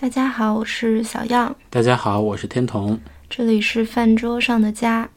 大家好，我是小样。大家好，我是天童。这里是饭桌上的家。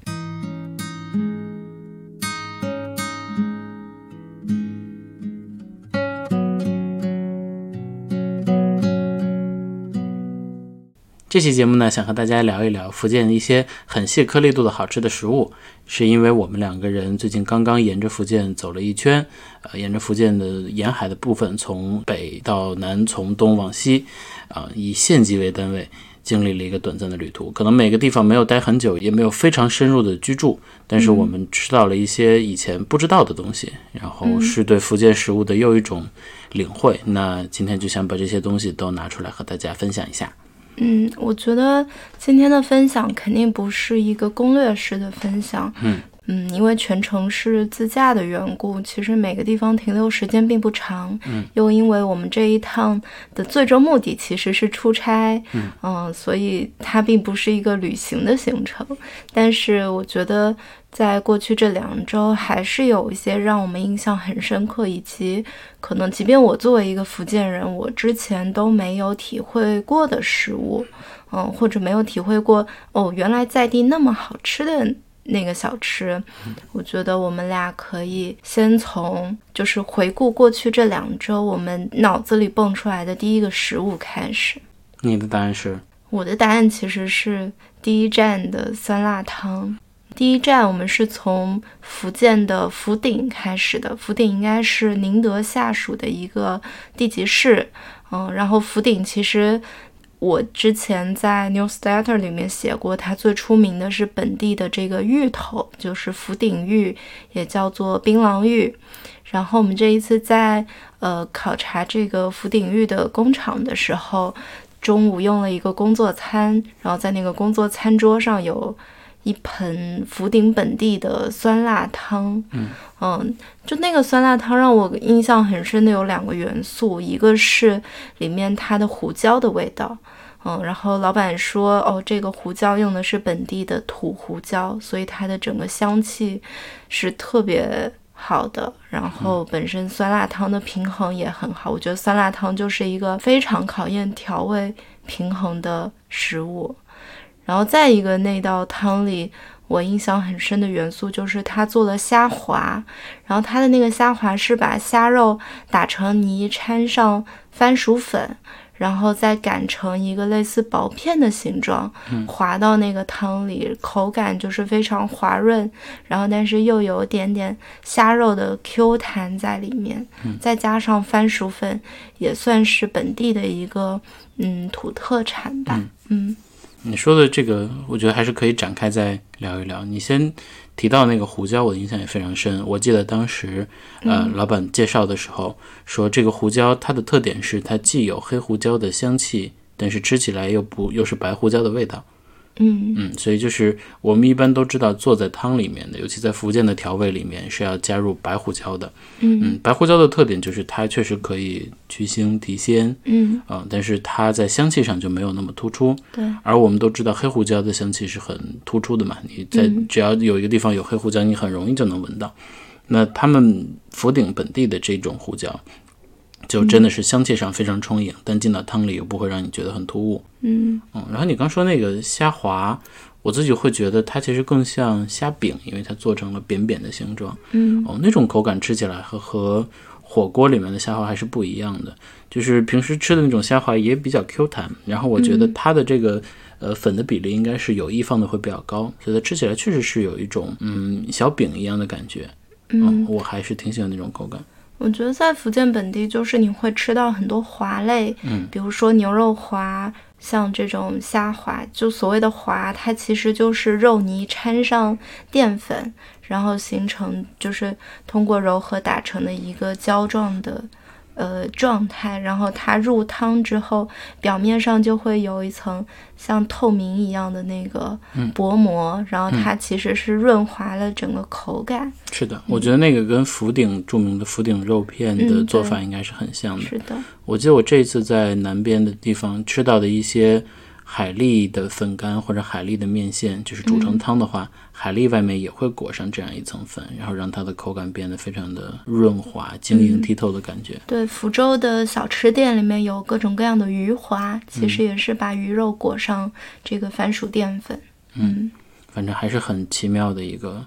这期节目呢，想和大家聊一聊福建一些很细颗粒度的好吃的食物，是因为我们两个人最近刚刚沿着福建走了一圈，呃，沿着福建的沿海的部分，从北到南，从东往西，啊，以县级为单位，经历了一个短暂的旅途。可能每个地方没有待很久，也没有非常深入的居住，但是我们吃到了一些以前不知道的东西，然后是对福建食物的又一种领会。那今天就想把这些东西都拿出来和大家分享一下。嗯，我觉得今天的分享肯定不是一个攻略式的分享。嗯嗯，因为全程是自驾的缘故，其实每个地方停留时间并不长。嗯，又因为我们这一趟的最终目的其实是出差。嗯所以它并不是一个旅行的行程。但是我觉得，在过去这两周，还是有一些让我们印象很深刻，以及可能即便我作为一个福建人，我之前都没有体会过的食物。嗯，或者没有体会过哦，原来在地那么好吃的那个小吃，我觉得我们俩可以先从就是回顾过去这两周我们脑子里蹦出来的第一个食物开始。你的答案是？我的答案其实是第一站的酸辣汤。第一站我们是从福建的福鼎开始的，福鼎应该是宁德下属的一个地级市。嗯，然后福鼎其实。我之前在 newsletter 里面写过，它最出名的是本地的这个芋头，就是福鼎芋，也叫做槟榔芋。然后我们这一次在呃考察这个福鼎芋的工厂的时候，中午用了一个工作餐，然后在那个工作餐桌上有一盆福鼎本地的酸辣汤。嗯嗯，就那个酸辣汤让我印象很深的有两个元素，一个是里面它的胡椒的味道。嗯，然后老板说，哦，这个胡椒用的是本地的土胡椒，所以它的整个香气是特别好的。然后本身酸辣汤的平衡也很好，我觉得酸辣汤就是一个非常考验调味平衡的食物。然后再一个，那道汤里我印象很深的元素就是他做了虾滑，然后他的那个虾滑是把虾肉打成泥，掺上番薯粉。然后再擀成一个类似薄片的形状，滑到那个汤里，口感就是非常滑润，然后但是又有点点虾肉的 Q 弹在里面，再加上番薯粉，也算是本地的一个嗯土特产吧。嗯，你说的这个，我觉得还是可以展开再聊一聊。你先。提到那个胡椒，我的印象也非常深。我记得当时，呃，老板介绍的时候说，这个胡椒它的特点是它既有黑胡椒的香气，但是吃起来又不又是白胡椒的味道。嗯嗯，所以就是我们一般都知道，做在汤里面的，尤其在福建的调味里面是要加入白胡椒的。嗯白胡椒的特点就是它确实可以去腥提鲜。嗯啊，但是它在香气上就没有那么突出。对。而我们都知道黑胡椒的香气是很突出的嘛，你在只要有一个地方有黑胡椒，你很容易就能闻到。那他们福鼎本地的这种胡椒。就真的是香气上非常充盈，但进到汤里又不会让你觉得很突兀。嗯嗯，然后你刚说那个虾滑，我自己会觉得它其实更像虾饼，因为它做成了扁扁的形状。嗯哦，那种口感吃起来和和火锅里面的虾滑还是不一样的。就是平时吃的那种虾滑也比较 Q 弹，然后我觉得它的这个呃粉的比例应该是有意放的会比较高，所以它吃起来确实是有一种嗯小饼一样的感觉。嗯，我还是挺喜欢那种口感。我觉得在福建本地，就是你会吃到很多滑类，嗯，比如说牛肉滑，像这种虾滑，就所谓的滑，它其实就是肉泥掺上淀粉，然后形成就是通过柔和打成的一个胶状的。呃，状态，然后它入汤之后，表面上就会有一层像透明一样的那个薄膜，然后它其实是润滑了整个口感。是的，我觉得那个跟福鼎著名的福鼎肉片的做法应该是很像的。是的，我记得我这次在南边的地方吃到的一些海蛎的粉干或者海蛎的面线，就是煮成汤的话，海蛎外面也会裹上这样一层粉，然后让它的口感变得非常的润滑、晶莹剔透的感觉。对，福州的小吃店里面有各种各样的鱼滑，其实也是把鱼肉裹上这个番薯淀粉。嗯，反正还是很奇妙的一个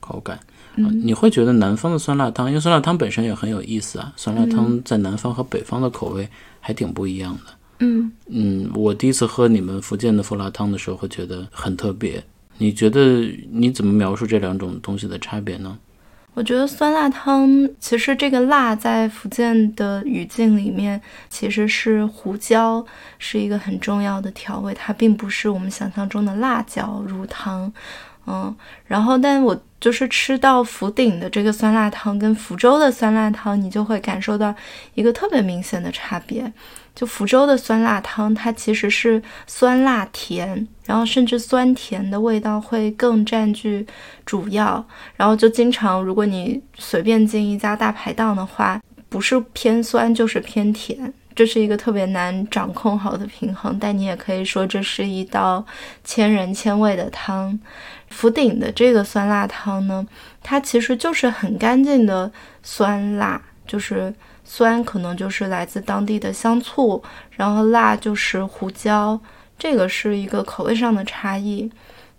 口感。嗯，你会觉得南方的酸辣汤，因为酸辣汤本身也很有意思啊。酸辣汤在南方和北方的口味还挺不一样的。嗯嗯，我第一次喝你们福建的胡辣汤的时候，会觉得很特别。你觉得你怎么描述这两种东西的差别呢？我觉得酸辣汤其实这个辣在福建的语境里面其实是胡椒是一个很重要的调味，它并不是我们想象中的辣椒入汤。嗯，然后但我就是吃到福鼎的这个酸辣汤跟福州的酸辣汤，你就会感受到一个特别明显的差别。就福州的酸辣汤，它其实是酸辣甜，然后甚至酸甜的味道会更占据主要。然后就经常，如果你随便进一家大排档的话，不是偏酸就是偏甜，这是一个特别难掌控好的平衡。但你也可以说这是一道千人千味的汤。福鼎的这个酸辣汤呢，它其实就是很干净的酸辣，就是。酸可能就是来自当地的香醋，然后辣就是胡椒，这个是一个口味上的差异。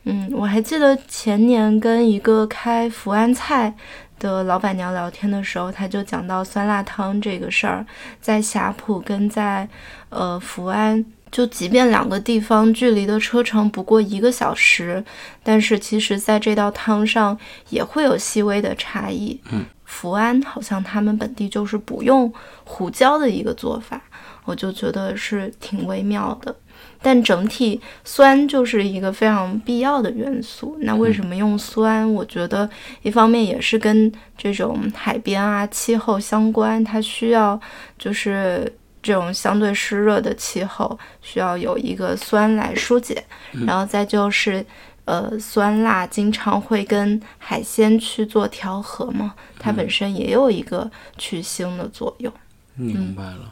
嗯，我还记得前年跟一个开福安菜的老板娘聊天的时候，她就讲到酸辣汤这个事儿，在霞浦跟在呃福安，就即便两个地方距离的车程不过一个小时，但是其实在这道汤上也会有细微的差异。嗯。福安好像他们本地就是不用胡椒的一个做法，我就觉得是挺微妙的。但整体酸就是一个非常必要的元素。那为什么用酸？我觉得一方面也是跟这种海边啊气候相关，它需要就是这种相对湿热的气候，需要有一个酸来疏解。然后再就是。呃，酸辣经常会跟海鲜去做调和嘛，它本身也有一个去腥的作用。明白了，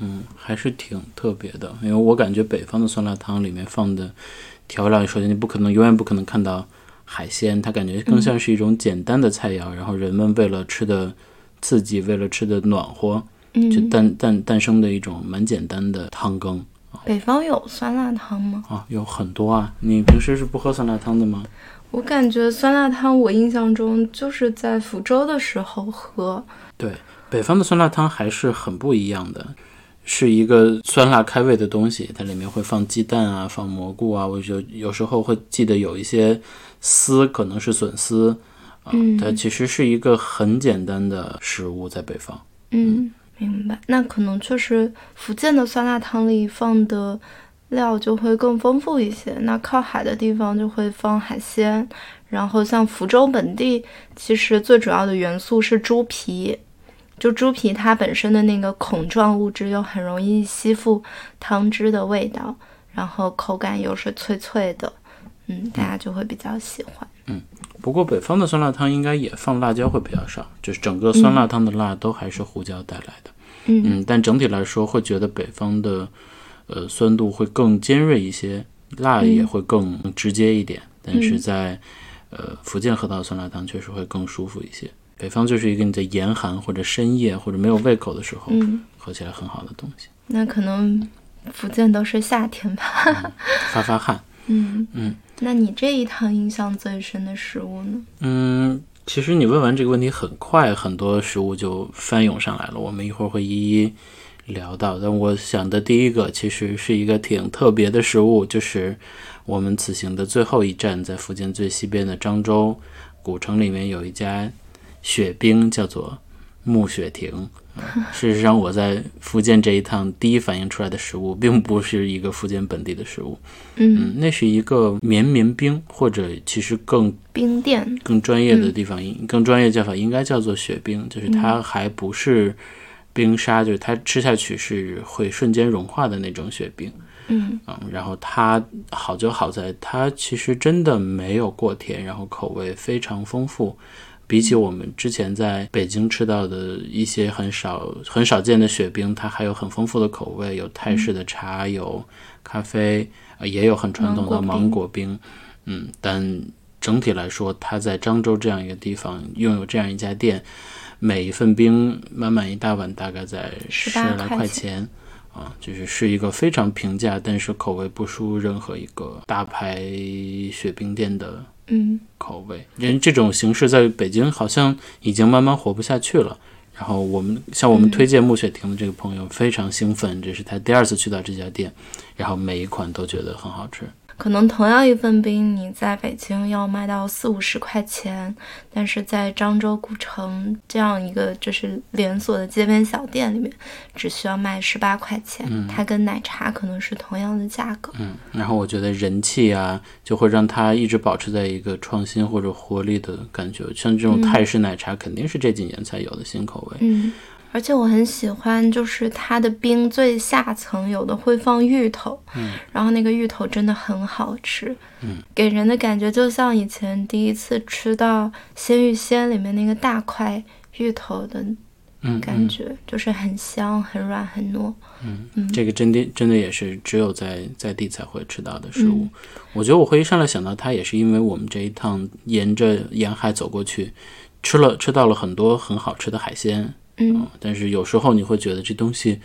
嗯，还是挺特别的，因为我感觉北方的酸辣汤里面放的调料，首先你不可能永远不可能看到海鲜，它感觉更像是一种简单的菜肴，然后人们为了吃的刺激，为了吃的暖和，就诞诞诞生的一种蛮简单的汤羹。北方有酸辣汤吗？啊，有很多啊。你平时是不喝酸辣汤的吗？我感觉酸辣汤，我印象中就是在福州的时候喝。对，北方的酸辣汤还是很不一样的，是一个酸辣开胃的东西。它里面会放鸡蛋啊，放蘑菇啊。我就有时候会记得有一些丝，可能是笋丝啊。它其实是一个很简单的食物，在北方。嗯。明白，那可能确实福建的酸辣汤里放的料就会更丰富一些。那靠海的地方就会放海鲜，然后像福州本地，其实最主要的元素是猪皮，就猪皮它本身的那个孔状物质又很容易吸附汤汁的味道，然后口感又是脆脆的，嗯，大家就会比较喜欢。嗯，不过北方的酸辣汤应该也放辣椒会比较少，就是整个酸辣汤的辣都还是胡椒带来的。嗯，但整体来说会觉得北方的，呃，酸度会更尖锐一些，辣也会更直接一点。但是在呃福建喝到酸辣汤确实会更舒服一些。北方就是一个你在严寒或者深夜或者没有胃口的时候喝起来很好的东西。那可能福建都是夏天吧，发发汗。嗯 嗯。那你这一趟印象最深的食物呢？嗯，其实你问完这个问题，很快很多食物就翻涌上来了。我们一会儿会一一聊到。但我想的第一个，其实是一个挺特别的食物，就是我们此行的最后一站，在福建最西边的漳州古城里面有一家雪冰，叫做暮雪亭。事实上，我在福建这一趟第一反应出来的食物，并不是一个福建本地的食物，嗯，那是一个绵绵冰，或者其实更冰店。更专业的地方，更专业叫法应该叫做雪冰，就是它还不是冰沙，就是它吃下去是会瞬间融化的那种雪冰，嗯。嗯，然后它好就好在它其实真的没有过甜，然后口味非常丰富。比起我们之前在北京吃到的一些很少很少见的雪冰，它还有很丰富的口味，有泰式的茶，有咖啡，呃，也有很传统的芒果冰。嗯，但整体来说，它在漳州这样一个地方拥有这样一家店，每一份冰满满一大碗，大概在十来块钱。啊，就是是一个非常平价，但是口味不输任何一个大牌雪冰店的嗯口味。人这种形式在北京好像已经慢慢活不下去了。然后我们像我们推荐穆雪婷的这个朋友非常兴奋，这是他第二次去到这家店，然后每一款都觉得很好吃。可能同样一份冰，你在北京要卖到四五十块钱，但是在漳州古城这样一个就是连锁的街边小店里面，只需要卖十八块钱。嗯，它跟奶茶可能是同样的价格。嗯，然后我觉得人气啊，就会让它一直保持在一个创新或者活力的感觉。像这种泰式奶茶，肯定是这几年才有的新口味。嗯。而且我很喜欢，就是它的冰最下层有的会放芋头，嗯，然后那个芋头真的很好吃，嗯，给人的感觉就像以前第一次吃到鲜芋仙里面那个大块芋头的感觉，就是很香、很软、很糯，嗯，这个真的真的也是只有在在地才会吃到的食物。我觉得我会一上来想到它，也是因为我们这一趟沿着沿海走过去，吃了吃到了很多很好吃的海鲜。嗯，但是有时候你会觉得这东西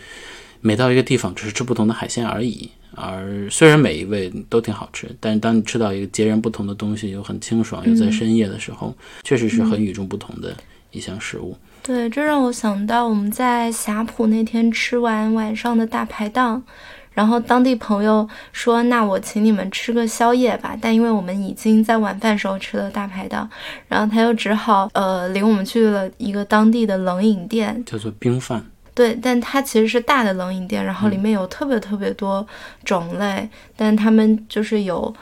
每到一个地方只是吃不同的海鲜而已，而虽然每一位都挺好吃，但是当你吃到一个截然不同的东西，又很清爽，又在深夜的时候，确实是很与众不同的一项食物。对，这让我想到我们在霞浦那天吃完晚上的大排档，然后当地朋友说：“那我请你们吃个宵夜吧。”但因为我们已经在晚饭时候吃了大排档，然后他又只好呃领我们去了一个当地的冷饮店，叫做冰饭。对，但它其实是大的冷饮店，然后里面有特别特别多种类，但他们就是有。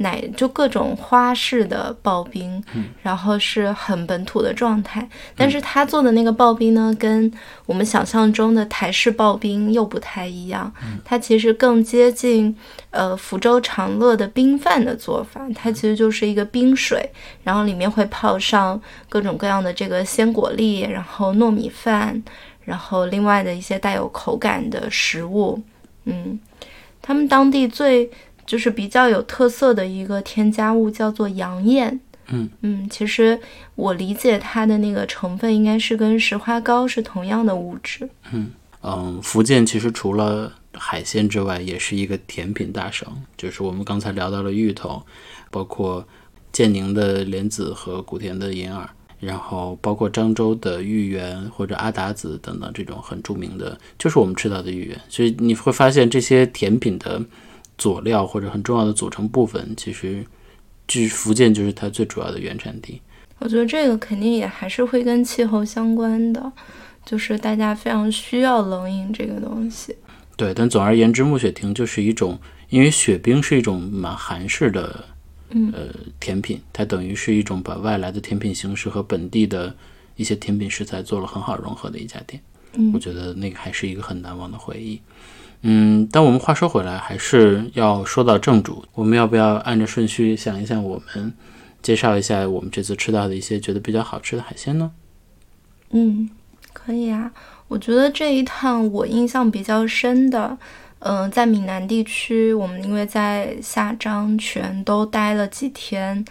奶就各种花式的刨冰，然后是很本土的状态。但是他做的那个刨冰呢，跟我们想象中的台式刨冰又不太一样。它其实更接近呃福州长乐的冰饭的做法。它其实就是一个冰水，然后里面会泡上各种各样的这个鲜果粒，然后糯米饭，然后另外的一些带有口感的食物。嗯，他们当地最。就是比较有特色的一个添加物叫做洋燕，嗯嗯，其实我理解它的那个成分应该是跟石花膏是同样的物质。嗯嗯，福建其实除了海鲜之外，也是一个甜品大省。就是我们刚才聊到了芋头，包括建宁的莲子和古田的银耳，然后包括漳州的芋圆或者阿达子等等这种很著名的，就是我们吃到的芋圆。所以你会发现这些甜品的。佐料或者很重要的组成部分，其实，据福建就是它最主要的原产地。我觉得这个肯定也还是会跟气候相关的，就是大家非常需要冷饮这个东西。对，但总而言之，木雪亭就是一种，因为雪冰是一种蛮韩式的，呃，甜品，它等于是一种把外来的甜品形式和本地的一些甜品食材做了很好融合的一家店。嗯，我觉得那个还是一个很难忘的回忆。嗯，嗯但我们话说回来，还是要说到正主。我们要不要按着顺序想一想，我们介绍一下我们这次吃到的一些觉得比较好吃的海鲜呢？嗯，可以啊。我觉得这一趟我印象比较深的，嗯，在闽南地区，我们因为在下漳泉都待了几天，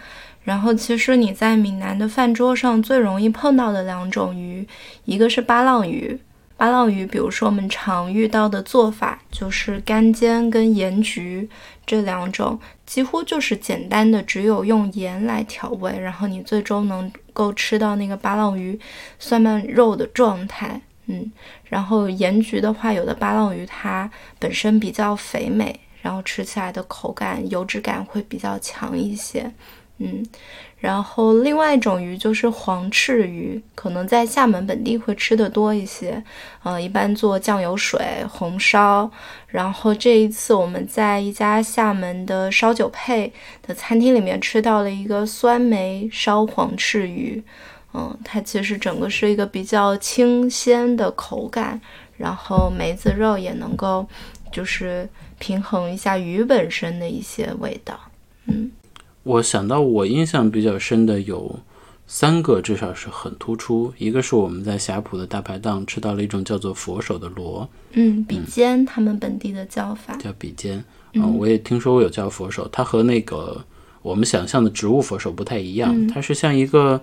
然后其实你在闽南的饭桌上最容易碰到的两种鱼，一个是巴浪鱼。巴浪鱼，比如说我们常遇到的做法，就是干煎跟盐焗这两种，几乎就是简单的，只有用盐来调味，然后你最终能够吃到那个巴浪鱼蒜瓣肉的状态。嗯，然后盐焗的话，有的巴浪鱼它本身比较肥美，然后吃起来的口感油脂感会比较强一些。嗯。然后另外一种鱼就是黄翅鱼，可能在厦门本地会吃的多一些，呃，一般做酱油水、红烧。然后这一次我们在一家厦门的烧酒配的餐厅里面吃到了一个酸梅烧黄翅鱼，嗯，它其实整个是一个比较清鲜的口感，然后梅子肉也能够就是平衡一下鱼本身的一些味道，嗯。我想到我印象比较深的有三个至少是很突出，一个是我们在霞浦的大排档吃到了一种叫做佛手的螺，嗯，比肩他们本地的叫法。叫比肩。啊、我也听说过有叫佛手，它和那个我们想象的植物佛手不太一样，它是像一个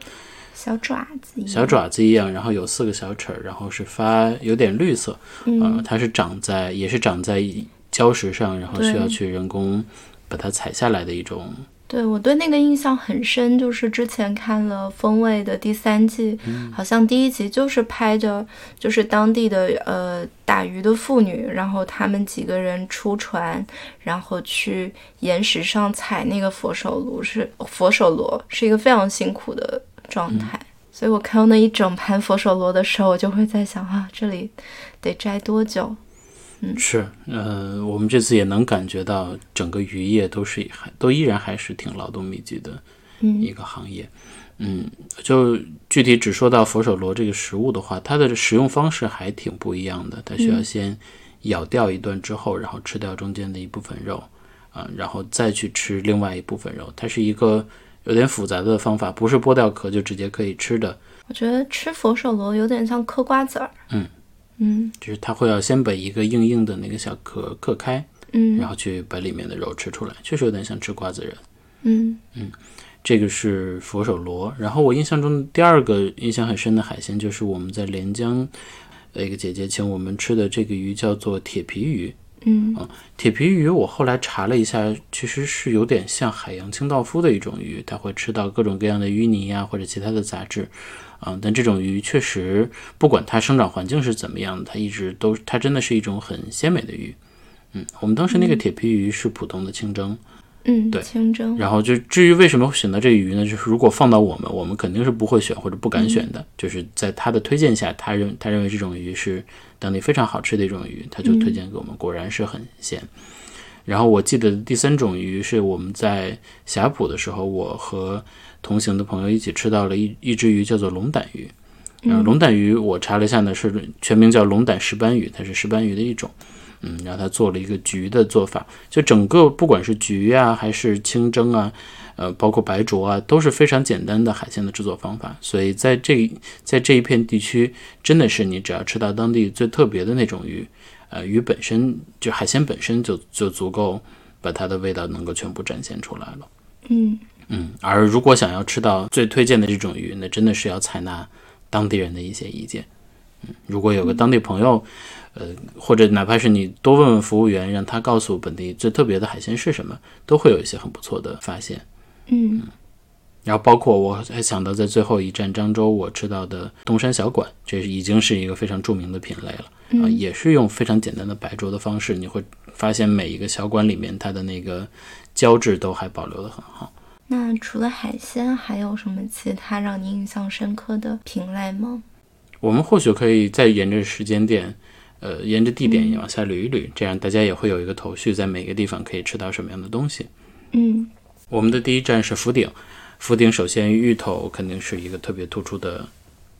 小爪子一样，小爪子一样，然后有四个小齿儿，然后是发有点绿色，嗯、它是长在也是长在礁石上，然后需要去人工把它采下来的一种，对我对那个印象很深，就是之前看了《风味》的第三季，好像第一集就是拍着就是当地的呃打鱼的妇女，然后他们几个人出船，然后去岩石上采那个佛手螺，是佛手螺，是一个非常辛苦的状态。所以我看到那一整盘佛手螺的时候，我就会在想啊，这里得摘多久？是，呃，我们这次也能感觉到整个渔业都是还都依然还是挺劳动密集的一个行业。嗯，就具体只说到佛手螺这个食物的话，它的食用方式还挺不一样的。它需要先咬掉一段之后，然后吃掉中间的一部分肉，啊、然后再去吃另外一部分肉。它是一个有点复杂的方法，不是剥掉壳就直接可以吃的。我觉得吃佛手螺有点像嗑瓜子儿。嗯嗯就是它会要先把一个硬硬的那个小壳嗑开，嗯然后去把里面的肉吃出来，确实有点像吃瓜子仁。嗯嗯这个是佛手螺。然后我印象中第二个印象很深的海鲜，就是我们在连江，呃，一个姐姐请我们吃的这个鱼叫做铁皮鱼。嗯铁皮鱼我后来查了一下，其实是有点像海洋清道夫的一种鱼，它会吃到各种各样的淤泥呀、或者其他的杂质。啊、但这种鱼确实，不管它生长环境是怎么样的，它一直都，它真的是一种很鲜美的鱼。嗯，我们当时那个铁皮鱼是普通的清蒸，嗯，对清蒸。然后就至于为什么会选择这个鱼呢？就是如果放到我们，我们肯定是不会选或者不敢选的。就是在他的推荐下，他认他认为这种鱼是当地非常好吃的一种鱼，他就推荐给我们，果然是很鲜。然后我记得第三种鱼是我们在霞浦的时候，我和同行的朋友一起吃到了一一只鱼，叫做龙胆鱼。呃，龙胆鱼我查了一下呢，是全名叫龙胆石斑鱼，它是石斑鱼的一种。嗯，然后它做了一个焗的做法，就整个不管是焗啊，还是清蒸啊，呃，包括白灼啊，都是非常简单的海鲜的制作方法。所以在这在这一片地区，真的是你只要吃到当地最特别的那种鱼，呃，鱼本身就海鲜本身就就足够把它的味道能够全部展现出来了。嗯嗯，而如果想要吃到最推荐的这种鱼，那真的是要采纳当地人的一些意见。嗯，如果有个当地朋友，呃，或者哪怕是你多问问服务员，让他告诉本地最特别的海鲜是什么，都会有一些很不错的发现。嗯然后包括我还想到在最后一站漳州，我吃到的东山小馆，这是已经是一个非常著名的品类了啊、也是用非常简单的白灼的方式，你会发现每一个小馆里面它的那个胶质都还保留的很好。那除了海鲜，还有什么其他让你印象深刻的品类吗？我们或许可以再沿着时间点，呃，沿着地点也往下捋一捋，这样大家也会有一个头绪，在每个地方可以吃到什么样的东西。嗯我们的第一站是福鼎，福鼎首先芋头肯定是一个特别突出的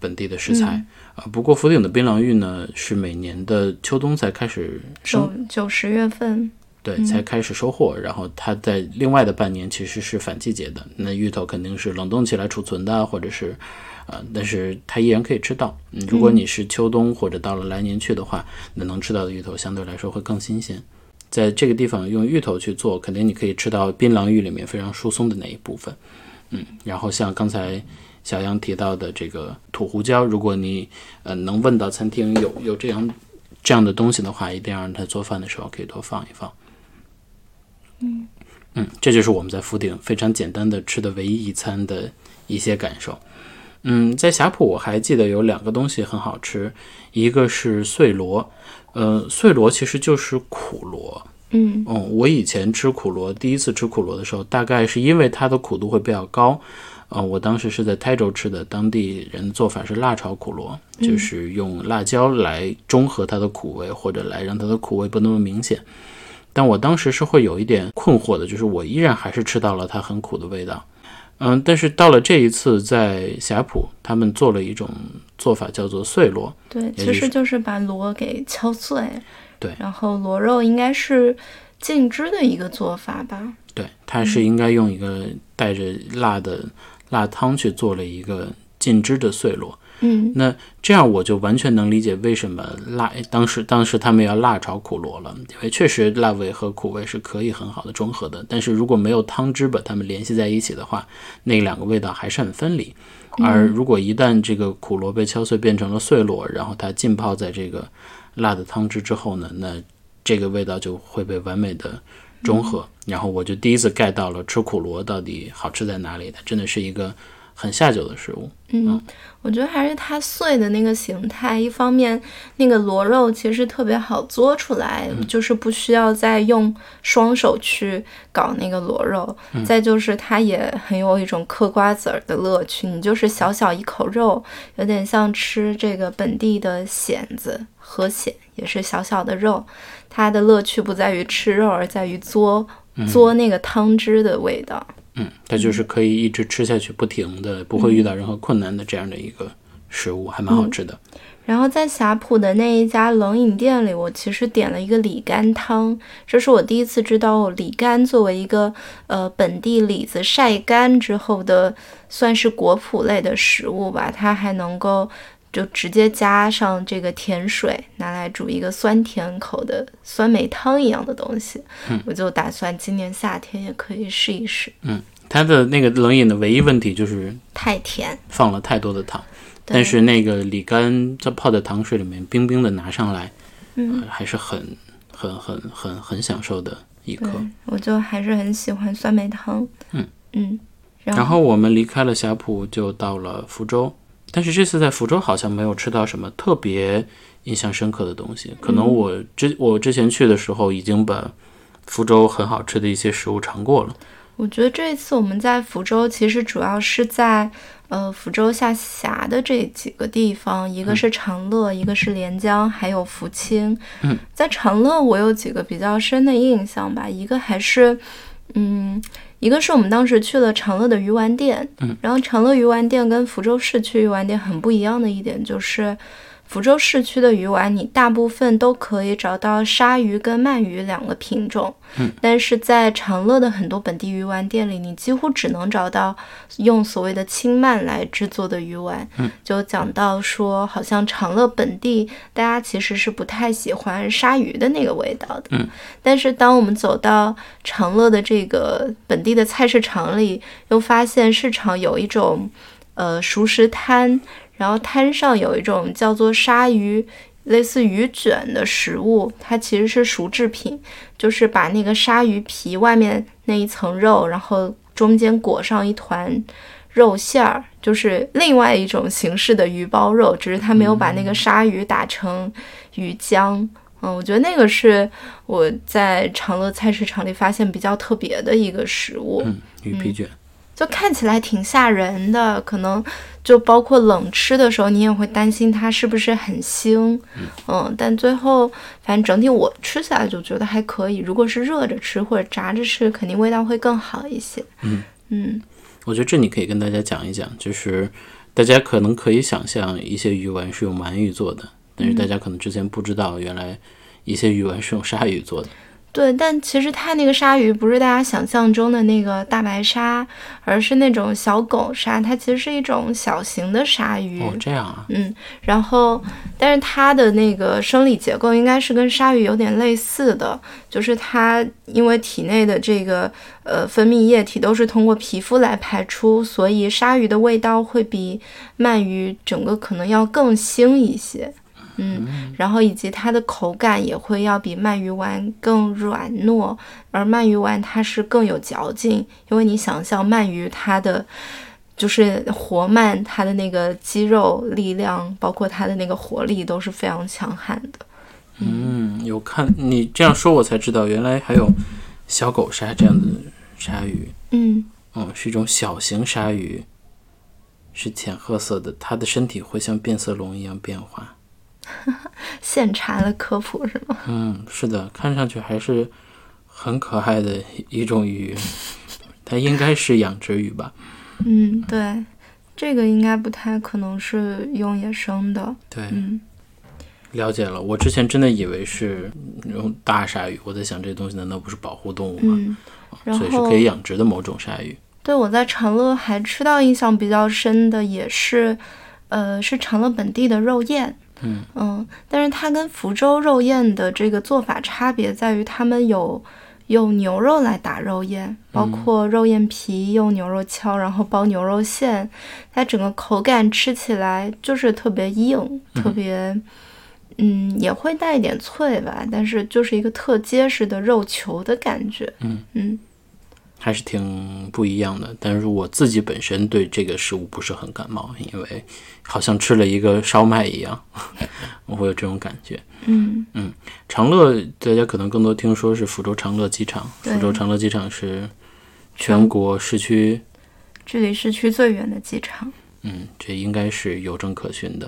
本地的食材啊、不过福鼎的槟榔芋呢，是每年的秋冬才开始收九九十月份，对，才开始收获。然后它在另外的半年其实是反季节的，那芋头肯定是冷冻起来储存的，或者是，呃，但是它依然可以吃到。嗯，如果你是秋冬或者到了来年去的话，那能吃到的芋头相对来说会更新鲜。在这个地方用芋头去做，肯定你可以吃到槟榔芋里面非常疏松的那一部分。嗯，然后像刚才小杨提到的这个土胡椒，如果你呃能问到餐厅有有这样这样的东西的话，一定要让他做饭的时候可以多放一放。嗯这就是我们在福鼎非常简单的吃的唯一一餐的一些感受。嗯，在霞浦我还记得有两个东西很好吃，一个是碎螺，呃，碎螺其实就是苦螺。嗯嗯，我以前吃苦螺，第一次吃苦螺的时候，大概是因为它的苦度会比较高。呃，我当时是在台州吃的，当地人的做法是辣炒苦螺，就是用辣椒来中和它的苦味，或者来让它的苦味不那么明显。但我当时是会有一点困惑的，就是我依然还是吃到了它很苦的味道。嗯，但是到了这一次在霞浦，他们做了一种做法叫做碎螺，对，其实就是把螺给敲碎，对然后螺肉应该是浸汁的一个做法吧。对，它是应该用一个带着辣的辣汤去做了一个浸汁的碎螺。嗯，那这样我就完全能理解为什么辣当时当时他们要辣炒苦螺了，因为确实辣味和苦味是可以很好的中和的。但是如果没有汤汁把它们联系在一起的话，那两个味道还是很分离。而如果一旦这个苦螺被敲碎变成了碎螺，然后它浸泡在这个辣的汤汁之后呢，那这个味道就会被完美的中和。然后我就第一次 get 到了吃苦螺到底好吃在哪里，它真的是一个很下酒的食物。嗯，我觉得还是它碎的那个形态，一方面那个螺肉其实特别好做出来，就是不需要再用双手去搞那个螺肉，再就是它也很有一种嗑瓜子儿的乐趣，你就是小小一口肉，有点像吃这个本地的蚬子，河蚬也是小小的肉，它的乐趣不在于吃肉，而在于嘬嘬那个汤汁的味道。嗯，它就是可以一直吃下去，不停的，不会遇到任何困难的这样的一个食物，还蛮好吃的。然后在霞浦的那一家冷饮店里，我其实点了一个李干汤，这是我第一次知道李干作为一个呃本地李子晒干之后的，算是果脯类的食物吧，它还能够就直接加上这个甜水，拿来煮一个酸甜口的酸梅汤一样的东西。嗯，我就打算今年夏天也可以试一试。嗯，它的那个冷饮的唯一问题就是太甜，放了太多的糖。但是那个李干在泡在糖水里面，冰冰的拿上来，嗯呃还是很很很很很享受的一刻。，我就还是很喜欢酸梅汤。嗯嗯，然然后我们离开了霞浦，就到了福州。但是这次在福州好像没有吃到什么特别印象深刻的东西。可能我之我之前去的时候已经把福州很好吃的一些食物尝过了。我觉得这一次我们在福州，其实主要是在呃福州下辖的这几个地方，一个是长乐，一个是连江，还有福清。嗯，在长乐我有几个比较深的印象吧，一个还是嗯。一个是我们当时去了长乐的鱼丸店，嗯，然后长乐鱼丸店跟福州市区鱼丸店很不一样的一点就是，福州市区的鱼丸你大部分都可以找到鲨鱼跟鳗鱼两个品种，但是在长乐的很多本地鱼丸店里，你几乎只能找到用所谓的青鳗来制作的鱼丸。嗯，就讲到说，好像长乐本地大家其实是不太喜欢鲨鱼的那个味道的。嗯，但是当我们走到长乐的这个本地的菜市场里，又发现市场有一种呃熟食摊，然后摊上有一种叫做鲨鱼。类似鱼卷的食物，它其实是熟制品，就是把那个鲨鱼皮外面那一层肉，然后中间裹上一团肉馅儿，就是另外一种形式的鱼包肉，只是它没有把那个鲨鱼打成鱼浆。嗯，我觉得那个是我在长乐菜市场里发现比较特别的一个食物。嗯，鱼皮卷。就看起来挺吓人的，可能就包括冷吃的时候，你也会担心它是不是很腥，嗯，但最后反正整体我吃下来就觉得还可以。如果是热着吃或者炸着吃，肯定味道会更好一些。嗯嗯我觉得这你可以跟大家讲一讲，就是大家可能可以想象一些鱼丸是用鳗鱼做的，但是大家可能之前不知道，原来一些鱼丸是用鲨鱼做的。对，但其实它那个鲨鱼不是大家想象中的那个大白鲨，而是那种小狗鲨，它其实是一种小型的鲨鱼。哦，这样啊，嗯，然后，但是它的那个生理结构应该是跟鲨鱼有点类似的，就是它因为体内的这个呃分泌液体都是通过皮肤来排出，所以鲨鱼的味道会比鳗鱼整个可能要更腥一些。嗯，然后以及它的口感也会要比鳗鱼丸更软糯，而鳗鱼丸它是更有嚼劲，因为你想象鳗鱼它的就是活鳗，它的那个肌肉力量，包括它的那个活力都是非常强悍的。嗯，有看你这样说，我才知道原来还有小狗鲨这样的鲨鱼。嗯，嗯，是一种小型鲨鱼，是浅褐色的，它的身体会像变色龙一样变化。现查的科普是吗？嗯，是的，看上去还是很可爱的一种鱼，它应该是养殖鱼吧？嗯，对，这个应该不太可能是用野生的。对，嗯了解了。我之前真的以为是用大鲨鱼，我在想这东西难道不是保护动物吗？嗯，然所以是可以养殖的某种鲨鱼。对我在长乐还吃到印象比较深的也是，呃，是长乐本地的肉燕。嗯嗯，但是它跟福州肉燕的这个做法差别在于，他们有用牛肉来打肉燕，包括肉燕皮用牛肉敲，然后包牛肉馅，它整个口感吃起来就是特别硬，特别，嗯，也会带一点脆吧，但是就是一个特结实的肉球的感觉。嗯嗯。还是挺不一样的，但是我自己本身对这个食物不是很感冒，因为好像吃了一个烧麦一样，我会有这种感觉。嗯嗯，长乐大家可能更多听说是福州长乐机场，福州长乐机场是全国市区，距离市区最远的机场。嗯，这应该是有证可循的